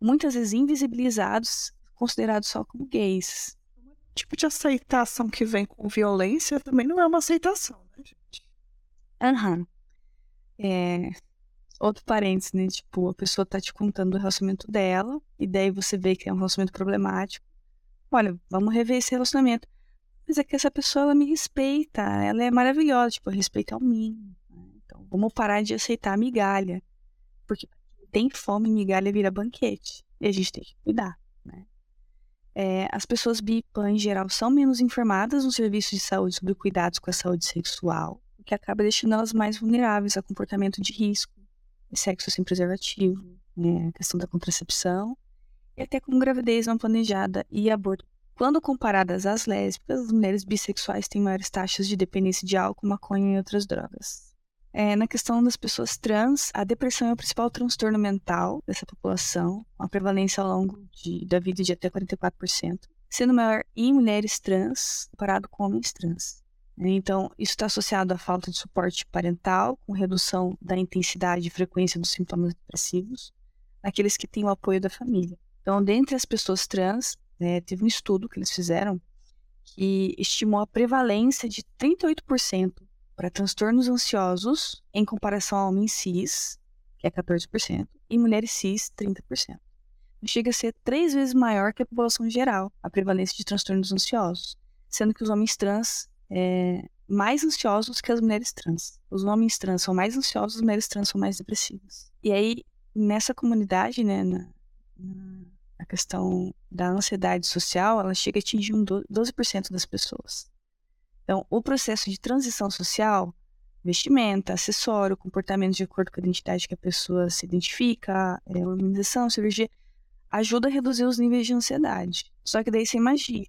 muitas vezes invisibilizados, considerados só como gays. O tipo de aceitação que vem com violência também não é uma aceitação, né, gente? Aham. Uhum. É, outro parênteses, né? Tipo, a pessoa tá te contando o relacionamento dela, e daí você vê que é um relacionamento problemático. Olha, vamos rever esse relacionamento. Mas é que essa pessoa, ela me respeita, ela é maravilhosa, tipo, respeita ao mínimo. Né? Então, vamos parar de aceitar a migalha. Porque tem fome, migalha vira banquete. E a gente tem que cuidar, né? É, as pessoas BIPAN, em geral, são menos informadas no serviço de saúde sobre cuidados com a saúde sexual, o que acaba deixando elas mais vulneráveis a comportamento de risco, sexo sem preservativo, né, a questão da contracepção, e até com gravidez não planejada e aborto. Quando comparadas às lésbicas, as mulheres bissexuais têm maiores taxas de dependência de álcool, maconha e outras drogas. É, na questão das pessoas trans, a depressão é o principal transtorno mental dessa população, com a prevalência ao longo de, da vida de até 44%, sendo maior em mulheres trans comparado com homens trans. Então, isso está associado à falta de suporte parental, com redução da intensidade e frequência dos sintomas depressivos, naqueles que têm o apoio da família. Então, dentre as pessoas trans, né, teve um estudo que eles fizeram que estimou a prevalência de 38% para transtornos ansiosos em comparação a homens cis, que é 14%, e mulheres cis, 30%. Chega a ser três vezes maior que a população geral, a prevalência de transtornos ansiosos, sendo que os homens trans é, mais ansiosos que as mulheres trans. Os homens trans são mais ansiosos, as mulheres trans são mais depressivas. E aí, nessa comunidade, né, na, na questão da ansiedade social, ela chega a atingir um 12% das pessoas. Então, o processo de transição social, vestimenta, acessório, comportamento de acordo com a identidade que a pessoa se identifica, é, cirurgia, ajuda a reduzir os níveis de ansiedade. Só que daí você imagina,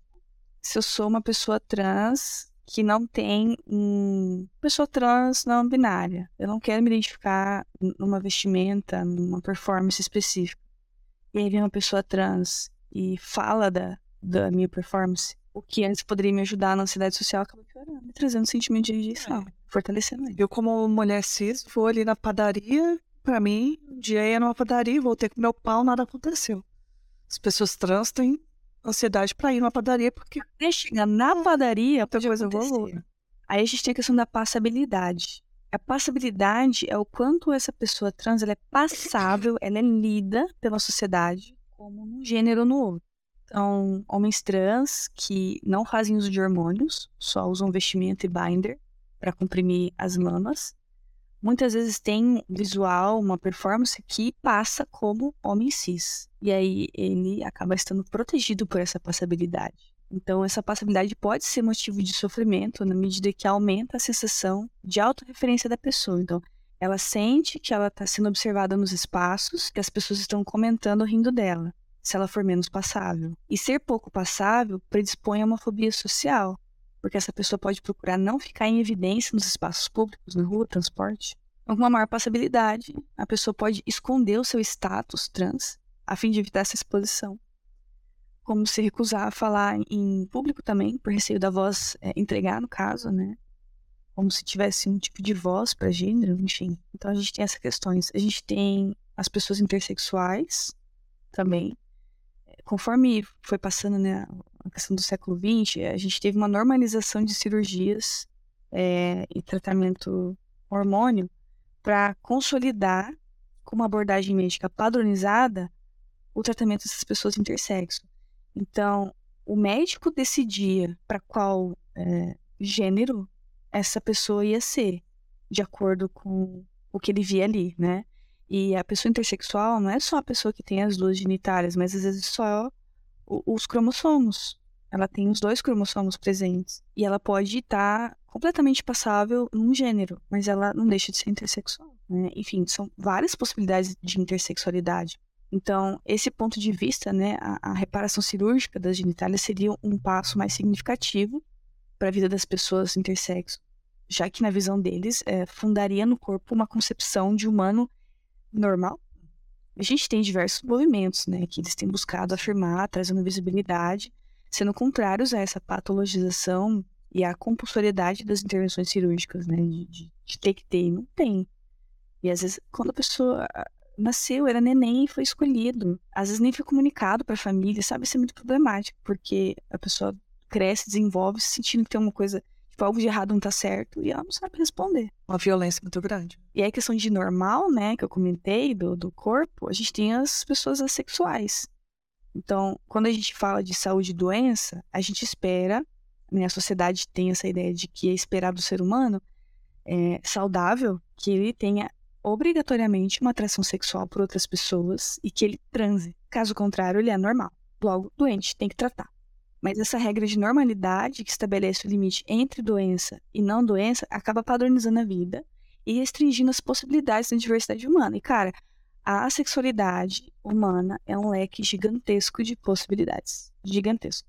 se eu sou uma pessoa trans que não tem uma pessoa trans não binária. Eu não quero me identificar numa vestimenta, numa performance específica. E aí vem uma pessoa trans e fala da, da minha performance, o que antes poderia me ajudar na ansiedade social acaba piorando, me trazendo um sentimento de rejeição, é. fortalecendo ele. Eu, como mulher cis, vou ali na padaria, para mim, um dia ia numa padaria, voltei com meu pau, nada aconteceu. As pessoas trans têm ansiedade para ir numa padaria porque. Até chegar na padaria, pode coisa evolui. Aí a gente tem a questão da passabilidade. A passabilidade é o quanto essa pessoa trans ela é passável, ela é lida pela sociedade como um gênero ou no outro. Então, homens trans que não fazem uso de hormônios, só usam vestimento e binder para comprimir as mamas, muitas vezes um visual, uma performance que passa como homem cis. E aí ele acaba estando protegido por essa passabilidade. Então, essa passabilidade pode ser motivo de sofrimento na medida que aumenta a sensação de autorreferência da pessoa. Então, ela sente que ela está sendo observada nos espaços, que as pessoas estão comentando rindo dela, se ela for menos passável. E ser pouco passável predispõe a uma fobia social, porque essa pessoa pode procurar não ficar em evidência nos espaços públicos, na rua, transporte. Com uma maior passabilidade, a pessoa pode esconder o seu status trans a fim de evitar essa exposição. Como se recusar a falar em público também, por receio da voz é, entregar, no caso, né? Como se tivesse um tipo de voz para gênero, enfim. Então a gente tem essas questões. A gente tem as pessoas intersexuais também. Conforme foi passando né, a questão do século XX, a gente teve uma normalização de cirurgias é, e tratamento hormônio para consolidar, com uma abordagem médica padronizada, o tratamento dessas pessoas intersexo. Então, o médico decidia para qual é, gênero essa pessoa ia ser, de acordo com o que ele via ali, né? E a pessoa intersexual não é só a pessoa que tem as duas genitárias, mas às vezes só os cromossomos. Ela tem os dois cromossomos presentes. E ela pode estar completamente passável num gênero, mas ela não deixa de ser intersexual. Né? Enfim, são várias possibilidades de intersexualidade. Então, esse ponto de vista, né, a, a reparação cirúrgica das genitálias seria um passo mais significativo para a vida das pessoas intersexo, já que na visão deles é, fundaria no corpo uma concepção de humano normal a gente tem diversos movimentos, né, que eles têm buscado afirmar, trazendo visibilidade, sendo contrários a essa patologização e à compulsoriedade das intervenções cirúrgicas, né, de, de, de ter que ter, não tem. E às vezes, quando a pessoa nasceu, era neném e foi escolhido, às vezes nem foi comunicado para a família, sabe? Isso é muito problemático, porque a pessoa cresce, desenvolve, se sentindo que tem uma coisa Tipo, algo de errado não tá certo e ela não sabe responder. Uma violência muito grande. E aí, a questão de normal, né, que eu comentei, do, do corpo, a gente tem as pessoas assexuais. Então, quando a gente fala de saúde e doença, a gente espera, né, a sociedade tem essa ideia de que é esperado do ser humano é, saudável que ele tenha obrigatoriamente uma atração sexual por outras pessoas e que ele transe. Caso contrário, ele é normal. Logo, doente, tem que tratar. Mas essa regra de normalidade que estabelece o limite entre doença e não doença acaba padronizando a vida e restringindo as possibilidades da diversidade humana. E, cara, a sexualidade humana é um leque gigantesco de possibilidades. Gigantesco.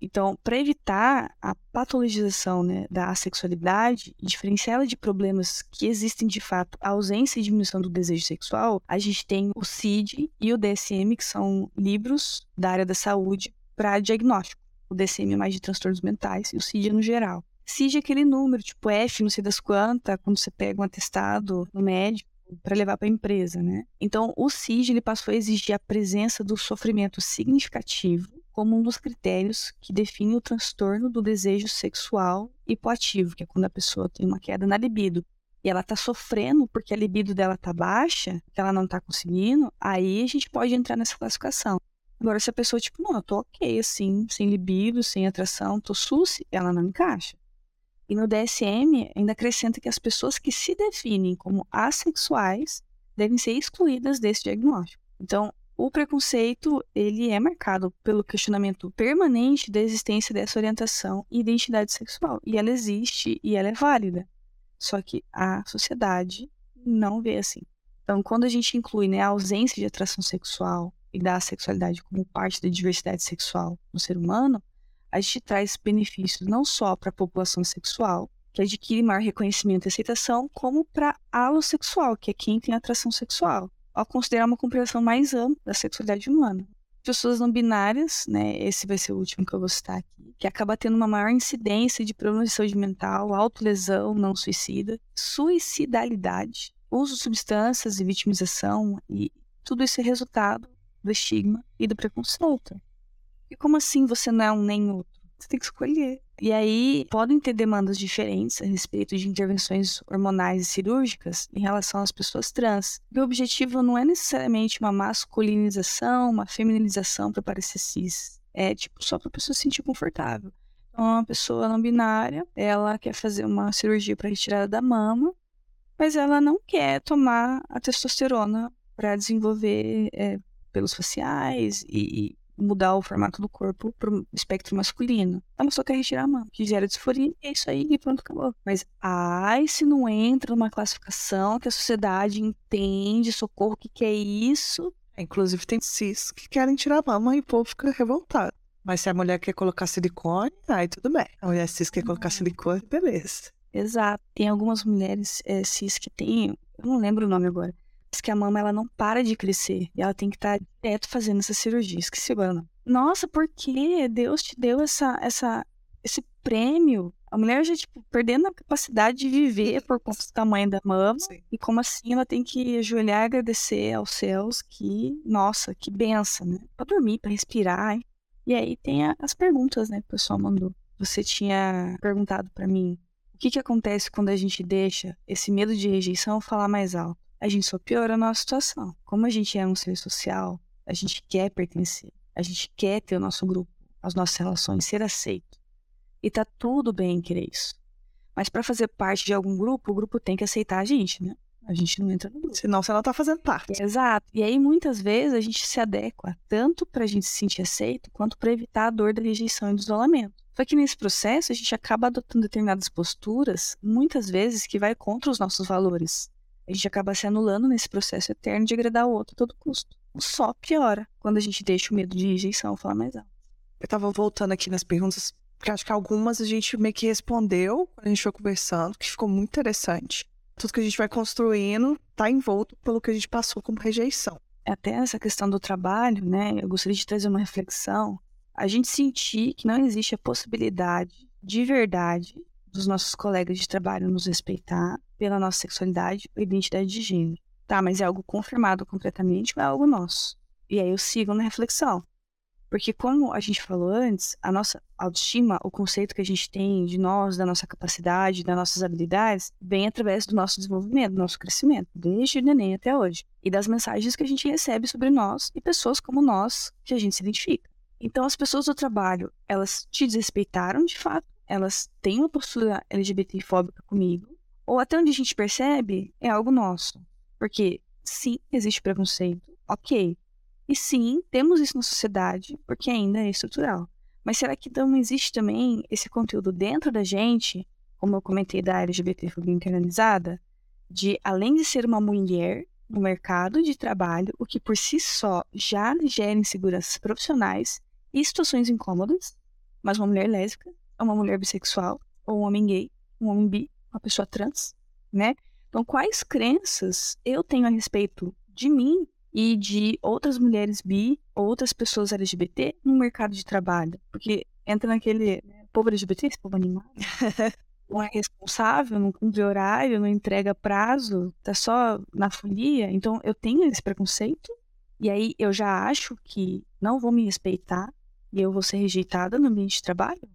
Então, para evitar a patologização né, da assexualidade e diferenciá-la de problemas que existem de fato, a ausência e diminuição do desejo sexual, a gente tem o CID e o DSM, que são livros da área da saúde para diagnóstico. O DCM é mais de transtornos mentais e o CID no geral. CID é aquele número, tipo F, não sei das quantas, quando você pega um atestado no médico para levar para a empresa, né? Então, o CID ele passou a exigir a presença do sofrimento significativo como um dos critérios que define o transtorno do desejo sexual hipoativo, que é quando a pessoa tem uma queda na libido e ela está sofrendo porque a libido dela está baixa, que ela não está conseguindo, aí a gente pode entrar nessa classificação. Agora, se a pessoa, tipo, não, eu tô ok, assim, sem libido, sem atração, tô sus, ela não encaixa. E no DSM ainda acrescenta que as pessoas que se definem como assexuais devem ser excluídas desse diagnóstico. Então, o preconceito, ele é marcado pelo questionamento permanente da existência dessa orientação e identidade sexual. E ela existe e ela é válida. Só que a sociedade não vê assim. Então, quando a gente inclui né, a ausência de atração sexual, e da sexualidade como parte da diversidade sexual no ser humano, a gente traz benefícios não só para a população sexual, que adquire maior reconhecimento e aceitação, como para alossexual, que é quem tem atração sexual, ao considerar uma compreensão mais ampla da sexualidade humana. Pessoas não binárias, né, esse vai ser o último que eu vou citar aqui, que acaba tendo uma maior incidência de problemas de saúde mental, autolesão não suicida, suicidalidade, uso de substâncias e vitimização, e tudo isso é resultado do estigma e do preconceito. E como assim você não é um nem outro? Você tem que escolher. E aí podem ter demandas diferentes a respeito de intervenções hormonais e cirúrgicas em relação às pessoas trans. E o objetivo não é necessariamente uma masculinização, uma feminilização para parecer cis. É tipo só para a pessoa se sentir confortável. Então, uma pessoa não binária, ela quer fazer uma cirurgia para retirada da mama, mas ela não quer tomar a testosterona para desenvolver é, pelos faciais e, mudar o formato do corpo para o espectro masculino. Ela só quer retirar a mão, que gera disforia, e é isso aí, e pronto, acabou. Mas, ai, se não entra numa classificação que a sociedade entende, socorro, o que, que é isso? Inclusive, tem cis que querem tirar a mama e o povo fica revoltado. Mas se a mulher quer colocar silicone, aí tudo bem. A mulher cis quer colocar silicone, beleza. Exato. Tem algumas mulheres é, cis que têm, eu não lembro o nome agora, que a mama ela não para de crescer e ela tem que estar tá direto fazendo essa cirurgia. Esqueci agora não. Nossa, por que Deus te deu essa, essa, esse prêmio? A mulher já, tipo, perdendo a capacidade de viver por conta do tamanho da mama. Sim. E como assim ela tem que ajoelhar e agradecer aos céus que, nossa, que benção, né? Pra dormir, pra respirar. Hein? E aí tem a, as perguntas, né, que o pessoal mandou. Você tinha perguntado para mim o que, que acontece quando a gente deixa esse medo de rejeição falar mais alto a gente só piora a nossa situação. Como a gente é um ser social, a gente quer pertencer, a gente quer ter o nosso grupo, as nossas relações, ser aceito. E tá tudo bem querer isso. Mas para fazer parte de algum grupo, o grupo tem que aceitar a gente, né? A gente não entra no grupo. Senão você não tá fazendo parte. Exato. E aí, muitas vezes, a gente se adequa tanto para a gente se sentir aceito, quanto para evitar a dor da rejeição e do isolamento. Só que nesse processo, a gente acaba adotando determinadas posturas, muitas vezes, que vai contra os nossos valores a gente acaba se anulando nesse processo eterno de agradar o outro a todo custo. Só piora quando a gente deixa o medo de rejeição falar mais alto. Eu tava voltando aqui nas perguntas, porque acho que algumas a gente meio que respondeu quando a gente foi conversando, que ficou muito interessante. Tudo que a gente vai construindo tá envolto pelo que a gente passou como rejeição. Até essa questão do trabalho, né? Eu gostaria de trazer uma reflexão. A gente sentir que não existe a possibilidade de verdade dos nossos colegas de trabalho nos respeitar pela nossa sexualidade ou identidade de gênero. Tá, mas é algo confirmado completamente ou é algo nosso? E aí eu sigo na reflexão. Porque como a gente falou antes, a nossa autoestima, o conceito que a gente tem de nós, da nossa capacidade, das nossas habilidades, vem através do nosso desenvolvimento, do nosso crescimento, desde o neném até hoje. E das mensagens que a gente recebe sobre nós e pessoas como nós que a gente se identifica. Então as pessoas do trabalho, elas te desrespeitaram de fato, elas têm uma postura LGBTfóbica comigo, ou até onde a gente percebe, é algo nosso. Porque, sim, existe preconceito, ok. E sim, temos isso na sociedade, porque ainda é estrutural. Mas será que não existe também esse conteúdo dentro da gente, como eu comentei da LGBTfobia internalizada, de além de ser uma mulher no mercado de trabalho, o que por si só já gera inseguranças profissionais e situações incômodas, mas uma mulher lésbica, uma mulher bissexual, ou um homem gay, um homem bi, uma pessoa trans, né? Então, quais crenças eu tenho a respeito de mim e de outras mulheres bi, outras pessoas LGBT no mercado de trabalho? Porque entra naquele né, povo LGBT, esse povo animado. *laughs* não é responsável, não cumpre horário, não entrega prazo, tá só na folia. Então, eu tenho esse preconceito. E aí, eu já acho que não vou me respeitar e eu vou ser rejeitada no ambiente de trabalho.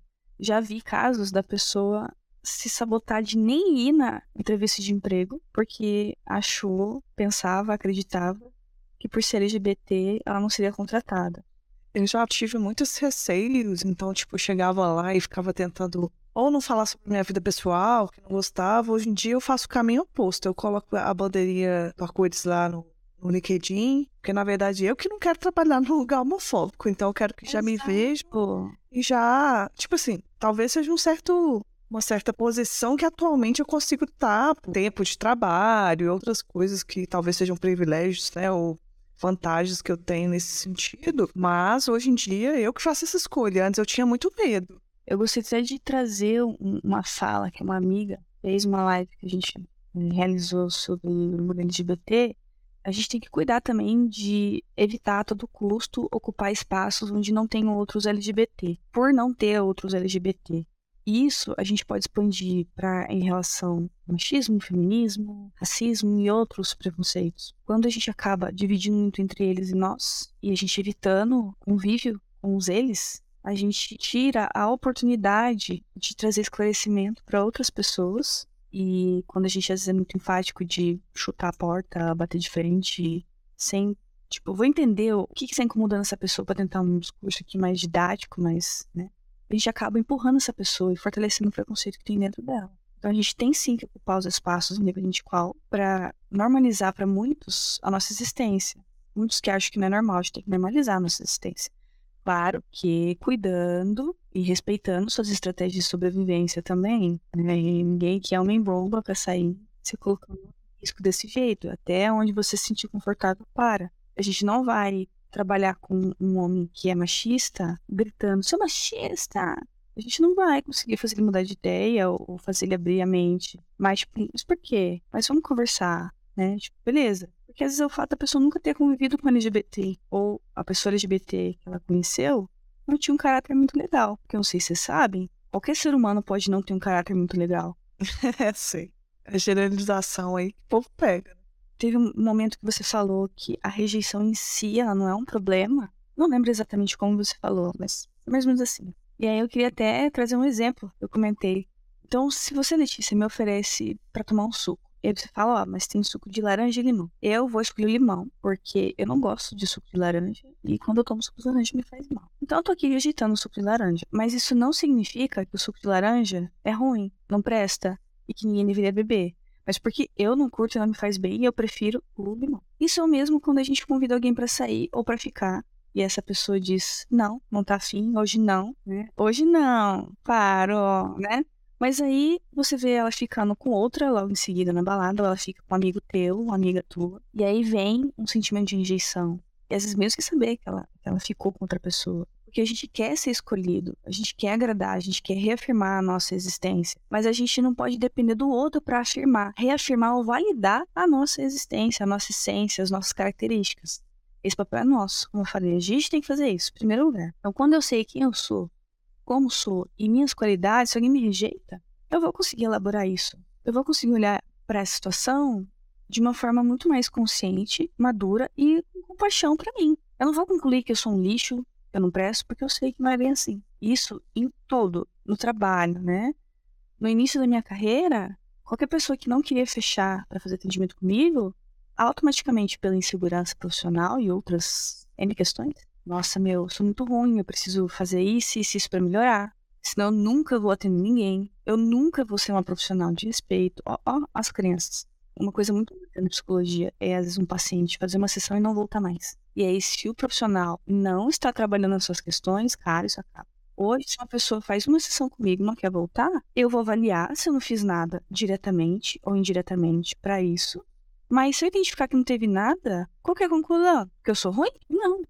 Já vi casos da pessoa se sabotar de nem ir na entrevista de emprego, porque achou, pensava, acreditava que por ser LGBT ela não seria contratada. Eu já tive muitos receios, então, tipo, chegava lá e ficava tentando ou não falar sobre minha vida pessoal, que não gostava. Hoje em dia eu faço o caminho oposto. Eu coloco a bandeirinha do arco-íris lá no, no LinkedIn, porque na verdade eu que não quero trabalhar num lugar homofóbico, então eu quero que já Exato. me vejam e já, tipo assim, talvez seja um certo uma certa posição que atualmente eu consigo estar tempo de trabalho e outras coisas que talvez sejam privilégios, né? Ou vantagens que eu tenho nesse sentido, mas hoje em dia eu que faço essa escolha. Antes eu tinha muito medo. Eu gostaria de trazer uma fala que uma amiga fez uma live que a gente realizou sobre o mundo LGBT. A gente tem que cuidar também de evitar a todo custo ocupar espaços onde não tem outros LGBT, por não ter outros LGBT. Isso a gente pode expandir para em relação ao machismo, feminismo, racismo e outros preconceitos. Quando a gente acaba dividindo muito entre eles e nós, e a gente evitando convívio com os eles, a gente tira a oportunidade de trazer esclarecimento para outras pessoas. E quando a gente às vezes é muito enfático de chutar a porta, bater de frente, sem Tipo, eu vou entender o que, que está incomodando essa pessoa para tentar um discurso aqui mais didático, mais, né? A gente acaba empurrando essa pessoa e fortalecendo o preconceito que tem dentro dela. Então a gente tem sim que ocupar os espaços, independente de qual, para normalizar para muitos a nossa existência. Muitos que acham que não é normal, a gente tem que normalizar a nossa existência. Claro que cuidando e respeitando suas estratégias de sobrevivência também. Né? E ninguém que é homem-bomba para sair se colocando em risco desse jeito. Até onde você se sentir confortável para. A gente não vai trabalhar com um homem que é machista gritando, seu machista! A gente não vai conseguir fazer ele mudar de ideia ou fazer ele abrir a mente. Mas, tipo, mas por quê? Mas vamos conversar, né? Tipo, beleza. Porque às vezes é o fato da pessoa nunca ter convivido com LGBT, ou a pessoa LGBT que ela conheceu, não tinha um caráter muito legal. Porque eu não sei se vocês sabem, qualquer ser humano pode não ter um caráter muito legal. *laughs* é, sim. A generalização aí, o povo pega. Teve um momento que você falou que a rejeição em si, ela não é um problema. Não lembro exatamente como você falou, mas mais ou menos assim. E aí eu queria até trazer um exemplo. Eu comentei. Então, se você, Letícia, me oferece para tomar um suco, e aí você fala, ó, mas tem suco de laranja e limão. Eu vou escolher o limão, porque eu não gosto de suco de laranja. E quando eu tomo suco de laranja me faz mal. Então eu tô aqui rejeitando o suco de laranja. Mas isso não significa que o suco de laranja é ruim, não presta e que ninguém deveria beber. Mas porque eu não curto e não me faz bem, eu prefiro o limão. Isso é o mesmo quando a gente convida alguém para sair ou para ficar. E essa pessoa diz, não, não tá afim, hoje não, né? Hoje não, paro, né? Mas aí você vê ela ficando com outra logo em seguida na balada, ela fica com um amigo teu, uma amiga tua. E aí vem um sentimento de rejeição. E às vezes mesmo sem saber que ela, que ela ficou com outra pessoa. Porque a gente quer ser escolhido, a gente quer agradar, a gente quer reafirmar a nossa existência. Mas a gente não pode depender do outro para afirmar, reafirmar ou validar a nossa existência, a nossa essência, as nossas características. Esse papel é nosso. Como eu falei, a gente tem que fazer isso, em primeiro lugar. Então, quando eu sei quem eu sou, como sou e minhas qualidades, se alguém me rejeita, eu vou conseguir elaborar isso. Eu vou conseguir olhar para essa situação de uma forma muito mais consciente, madura e com compaixão para mim. Eu não vou concluir que eu sou um lixo, eu não presto, porque eu sei que não é bem assim. Isso em todo, no trabalho, né? No início da minha carreira, qualquer pessoa que não queria fechar para fazer atendimento comigo, automaticamente pela insegurança profissional e outras N questões, nossa, meu, sou muito ruim, eu preciso fazer isso e isso, isso para melhorar. Senão eu nunca vou atender ninguém. Eu nunca vou ser uma profissional de respeito. Ó, ó as crianças. Uma coisa muito importante na psicologia é, às vezes, um paciente fazer uma sessão e não voltar mais. E aí, se o profissional não está trabalhando nas suas questões, cara, isso acaba. Hoje, se uma pessoa faz uma sessão comigo e não quer voltar, eu vou avaliar se eu não fiz nada diretamente ou indiretamente para isso. Mas se eu identificar que não teve nada, qual que é a conclusão? Que eu sou ruim? Não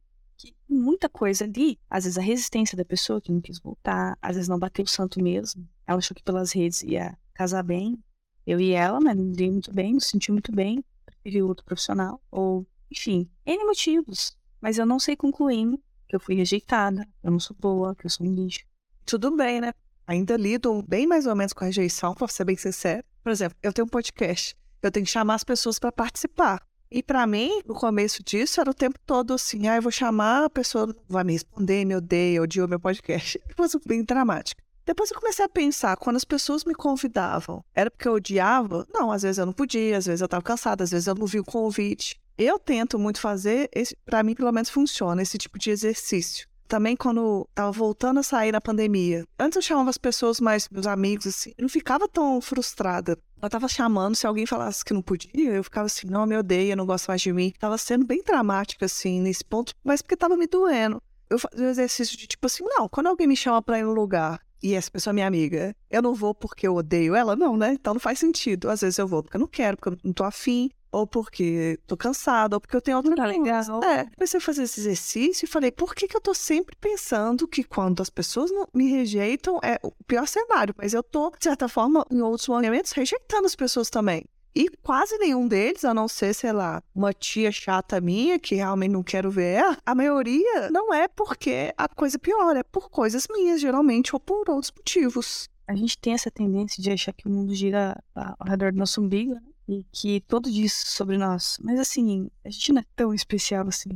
muita coisa ali, às vezes a resistência da pessoa que não quis voltar, às vezes não bateu o santo mesmo. Ela achou que pelas redes ia casar bem. Eu e ela, mas não dei muito bem, me senti muito bem, preferi outro profissional. Ou, enfim, N motivos. Mas eu não sei concluindo que eu fui rejeitada, eu não sou boa, que eu sou um lixo. Tudo bem, né? Ainda lido bem mais ou menos com a rejeição, pra ser bem sincero. Por exemplo, eu tenho um podcast. Eu tenho que chamar as pessoas para participar. E para mim, no começo disso, era o tempo todo assim: ah, eu vou chamar, a pessoa vai me responder, me odeia, odiou meu podcast. *laughs* Depois bem dramática. Depois eu comecei a pensar, quando as pessoas me convidavam, era porque eu odiava? Não, às vezes eu não podia, às vezes eu estava cansada, às vezes eu não vi o convite. Eu tento muito fazer, para mim pelo menos funciona, esse tipo de exercício também quando tava voltando a sair na pandemia. Antes eu chamava as pessoas mais, meus amigos, assim, eu não ficava tão frustrada. Eu tava chamando, se alguém falasse que não podia, eu ficava assim, não, me odeia, não gosta mais de mim. Tava sendo bem dramática, assim, nesse ponto, mas porque tava me doendo. Eu fazia o exercício de tipo assim, não, quando alguém me chama pra ir no lugar e essa pessoa é minha amiga, eu não vou porque eu odeio ela? Não, né? Então não faz sentido. Às vezes eu vou porque eu não quero, porque eu não tô afim, ou porque tô cansada, ou porque eu tenho outra tá legal. É, comecei a fazer esse exercício e falei, por que, que eu tô sempre pensando que quando as pessoas não me rejeitam é o pior cenário, mas eu tô, de certa forma, em outros momentos, rejeitando as pessoas também. E quase nenhum deles, a não ser, sei lá, uma tia chata minha, que realmente não quero ver, a maioria não é porque a coisa piora, é por coisas minhas, geralmente, ou por outros motivos. A gente tem essa tendência de achar que o mundo gira ao redor do nosso umbigo, né? E que tudo diz sobre nós. Mas assim, a gente não é tão especial assim.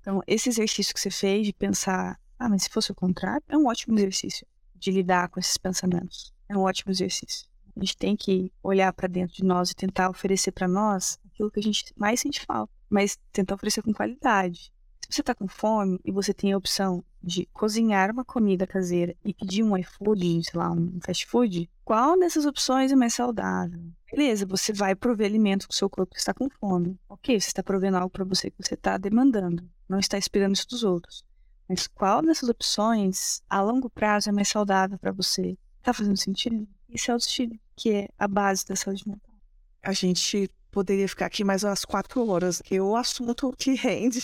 Então, esse exercício que você fez de pensar, ah, mas se fosse o contrário, é um ótimo exercício de lidar com esses pensamentos. É um ótimo exercício. A gente tem que olhar para dentro de nós e tentar oferecer para nós aquilo que a gente mais sente falta, mas tentar oferecer com qualidade. Se você está com fome e você tem a opção de cozinhar uma comida caseira e pedir um iFood, sei lá, um fast food, qual dessas opções é mais saudável? Beleza, você vai prover alimento para o seu corpo que está com fome. Ok, você está provendo algo para você que você está demandando, não está esperando isso dos outros. Mas qual dessas opções, a longo prazo, é mais saudável para você? Tá fazendo sentido? Isso é autoestima, que é a base da saúde mental. A gente poderia ficar aqui mais umas quatro horas, que é o assunto que rende.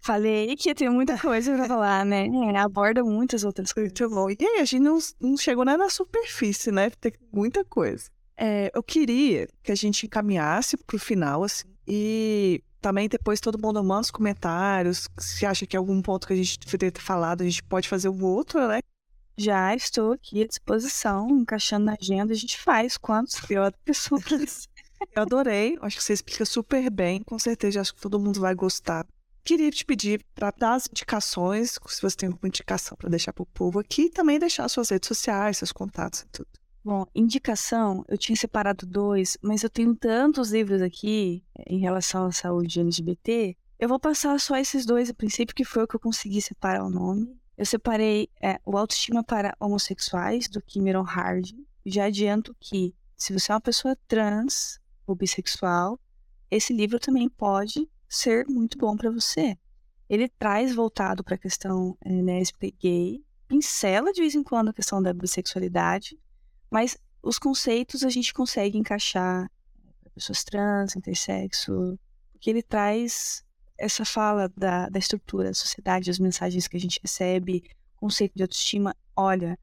Falei que ia ter muita coisa pra falar, né? É, aborda muitas outras coisas. Muito bom. E aí, a gente não, não chegou nem na superfície, né? Tem muita coisa. É, eu queria que a gente encaminhasse pro final, assim, e também depois todo mundo manda os comentários. Se acha que algum ponto que a gente deveria ter falado, a gente pode fazer um outro, né? Já estou aqui à disposição, encaixando na agenda, a gente faz quantos pior pessoas. Eu adorei, acho que você explica super bem, com certeza acho que todo mundo vai gostar. Queria te pedir para dar as indicações, se você tem alguma indicação para deixar para o povo aqui, e também deixar suas redes sociais, seus contatos e tudo. Bom, indicação, eu tinha separado dois, mas eu tenho tantos livros aqui eh, em relação à saúde LGBT, eu vou passar só esses dois a princípio, que foi o que eu consegui separar o nome. Eu separei é, o Autoestima para Homossexuais, do Cameron Hardy. Já adianto que, se você é uma pessoa trans ou bissexual, esse livro também pode ser muito bom para você. Ele traz voltado para a questão é, lésbica e gay, pincela de vez em quando a questão da bissexualidade, mas os conceitos a gente consegue encaixar para pessoas trans, intersexo, porque ele traz essa fala da, da estrutura da sociedade, as mensagens que a gente recebe, conceito de autoestima. Olha,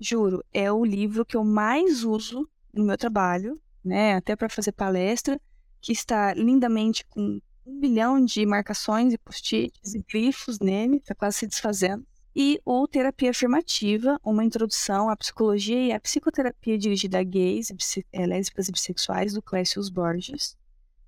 juro, é o livro que eu mais uso no meu trabalho, né? Até para fazer palestra, que está lindamente com um bilhão de marcações e post-its e grifos nele, está quase se desfazendo. E o Terapia Afirmativa, uma introdução à psicologia e à psicoterapia dirigida a gays, é, lésbicas e bissexuais, do Clécio Borges.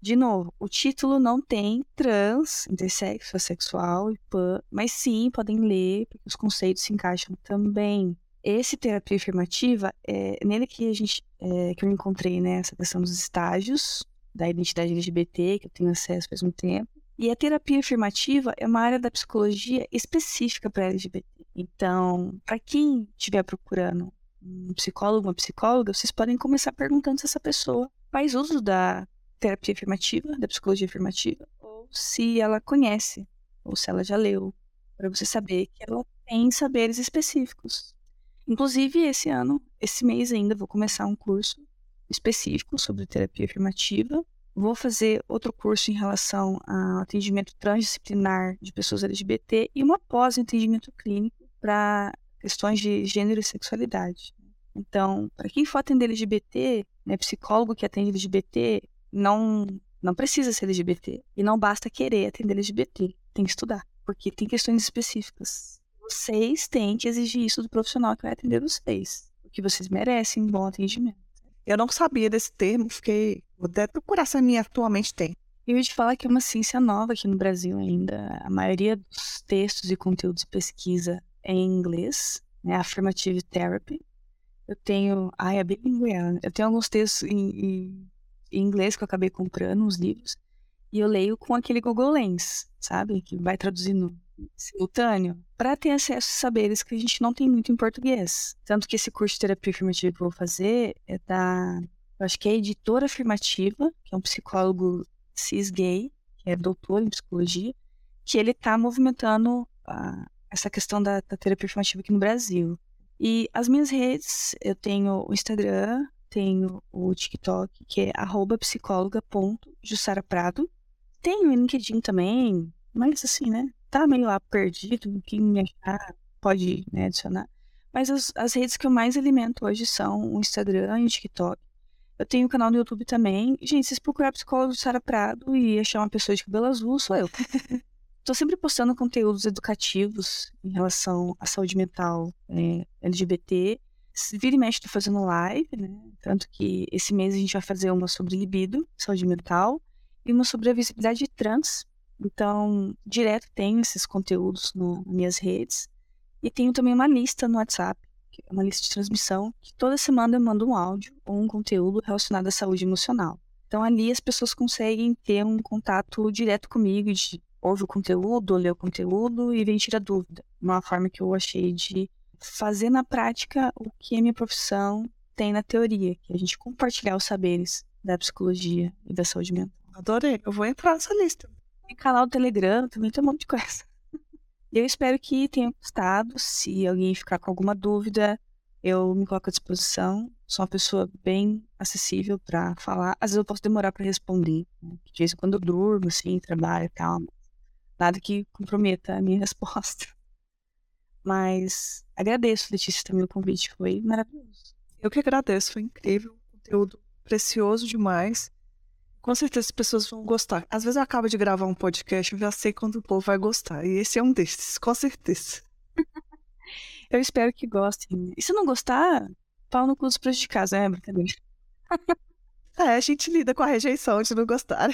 De novo, o título não tem trans, intersexo, assexual e pan, mas sim podem ler, porque os conceitos se encaixam também. Esse terapia afirmativa é nele que a gente é, que eu encontrei né, essa questão dos estágios da identidade LGBT, que eu tenho acesso faz muito tempo. E a terapia afirmativa é uma área da psicologia específica para LGBT. Então, para quem estiver procurando um psicólogo, uma psicóloga, vocês podem começar perguntando se essa pessoa faz uso da terapia afirmativa, da psicologia afirmativa, ou se ela conhece, ou se ela já leu, para você saber que ela tem saberes específicos. Inclusive, esse ano, esse mês ainda, vou começar um curso específico sobre terapia afirmativa. Vou fazer outro curso em relação ao atendimento transdisciplinar de pessoas LGBT e uma pós-atendimento clínico para questões de gênero e sexualidade. Então, para quem for atender LGBT, né, psicólogo que atende LGBT, não, não precisa ser LGBT. E não basta querer atender LGBT. Tem que estudar, porque tem questões específicas. Vocês têm que exigir isso do profissional que vai atender vocês. Porque vocês merecem um bom atendimento. Eu não sabia desse termo, fiquei. Vou até procurar se a minha atualmente tem. Eu ia te falar que é uma ciência nova aqui no Brasil ainda. A maioria dos textos e conteúdos de pesquisa é em inglês, né? Affirmative Therapy. Eu tenho. Ai, é bem linguiana. Eu tenho alguns textos em, em, em, inglês que eu acabei comprando, uns livros, e eu leio com aquele Google Lens, sabe? Que vai traduzindo simultâneo, para ter acesso a saberes que a gente não tem muito em português. Tanto que esse curso de terapia afirmativa que eu vou fazer é da, eu acho que é a editora afirmativa, que é um psicólogo cis gay, que é doutor em psicologia, que ele está movimentando essa questão da, da, terapia afirmativa aqui no Brasil. E as minhas redes, eu tenho o Instagram, tenho o TikTok, que é psicóloga.jussaraprado. Tenho o LinkedIn também, mas assim, né? Tá meio lá perdido, quem me achar pode né, adicionar. Mas as, as redes que eu mais alimento hoje são o Instagram e o TikTok. Eu tenho um canal no YouTube também. Gente, se vocês procurar psicólogo Sara Prado e achar uma pessoa de cabelo azul, sou eu. *laughs* Tô sempre postando conteúdos educativos em relação à saúde mental é, LGBT. Vira e mexe, tô fazendo live, né? Tanto que esse mês a gente vai fazer uma sobre libido, saúde mental, e uma sobre a visibilidade trans. Então, direto tenho esses conteúdos no, nas minhas redes. E tenho também uma lista no WhatsApp é uma lista de transmissão, que toda semana eu mando um áudio ou um conteúdo relacionado à saúde emocional. Então ali as pessoas conseguem ter um contato direto comigo, de ouve o conteúdo, lê o conteúdo e vem tirar dúvida. Uma forma que eu achei de fazer na prática o que a minha profissão tem na teoria, que é a gente compartilhar os saberes da psicologia e da saúde mental. Adorei, eu vou entrar nessa lista. Tem canal do Telegram, também tem um monte de coisa. Eu espero que tenha gostado. Se alguém ficar com alguma dúvida, eu me coloco à disposição. Sou uma pessoa bem acessível para falar. Às vezes eu posso demorar para responder. Né? De vez em quando eu durmo, assim, trabalho e tal. Nada que comprometa a minha *laughs* resposta. Mas agradeço, Letícia, também o convite. Foi maravilhoso. Eu que agradeço, foi incrível. Conteúdo precioso demais com certeza as pessoas vão gostar. Às vezes eu acabo de gravar um podcast, eu já sei quando o povo vai gostar. E esse é um desses, com certeza. *laughs* eu espero que gostem. E se não gostar, pau no cu dos prejudicados, né? Brincadeira. *laughs* é, a gente lida com a rejeição de não gostar.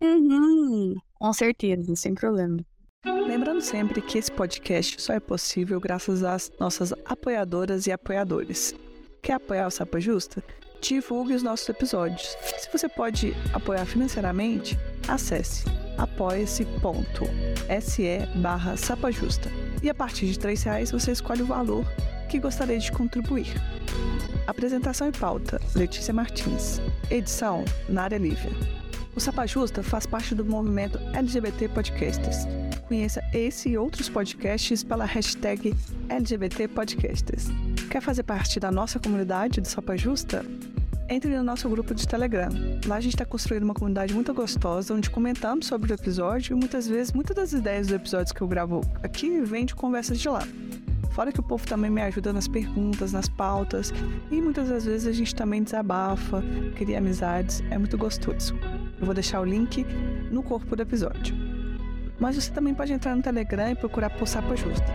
uhum, com certeza, sem problema. Lembrando sempre que esse podcast só é possível graças às nossas apoiadoras e apoiadores. Quer apoiar o Sapa Justa? divulgue os nossos episódios. Se você pode apoiar financeiramente, acesse apoia-se.se barra sapajusta. E a partir de R$ reais você escolhe o valor que gostaria de contribuir. Apresentação e pauta, Letícia Martins. Edição, Nária Lívia. O Sapa Justa faz parte do movimento LGBT Podcasters. Conheça esse e outros podcasts pela hashtag LGBT Podcasters. Quer fazer parte da nossa comunidade do Sapa Justa? Entre no nosso grupo de Telegram. Lá a gente está construindo uma comunidade muito gostosa, onde comentamos sobre o episódio e muitas vezes, muitas das ideias dos episódios que eu gravo aqui vêm de conversas de lá. Fora que o povo também me ajuda nas perguntas, nas pautas, e muitas das vezes a gente também desabafa, cria amizades, é muito gostoso. Eu vou deixar o link no corpo do episódio. Mas você também pode entrar no Telegram e procurar por Sapa Justa.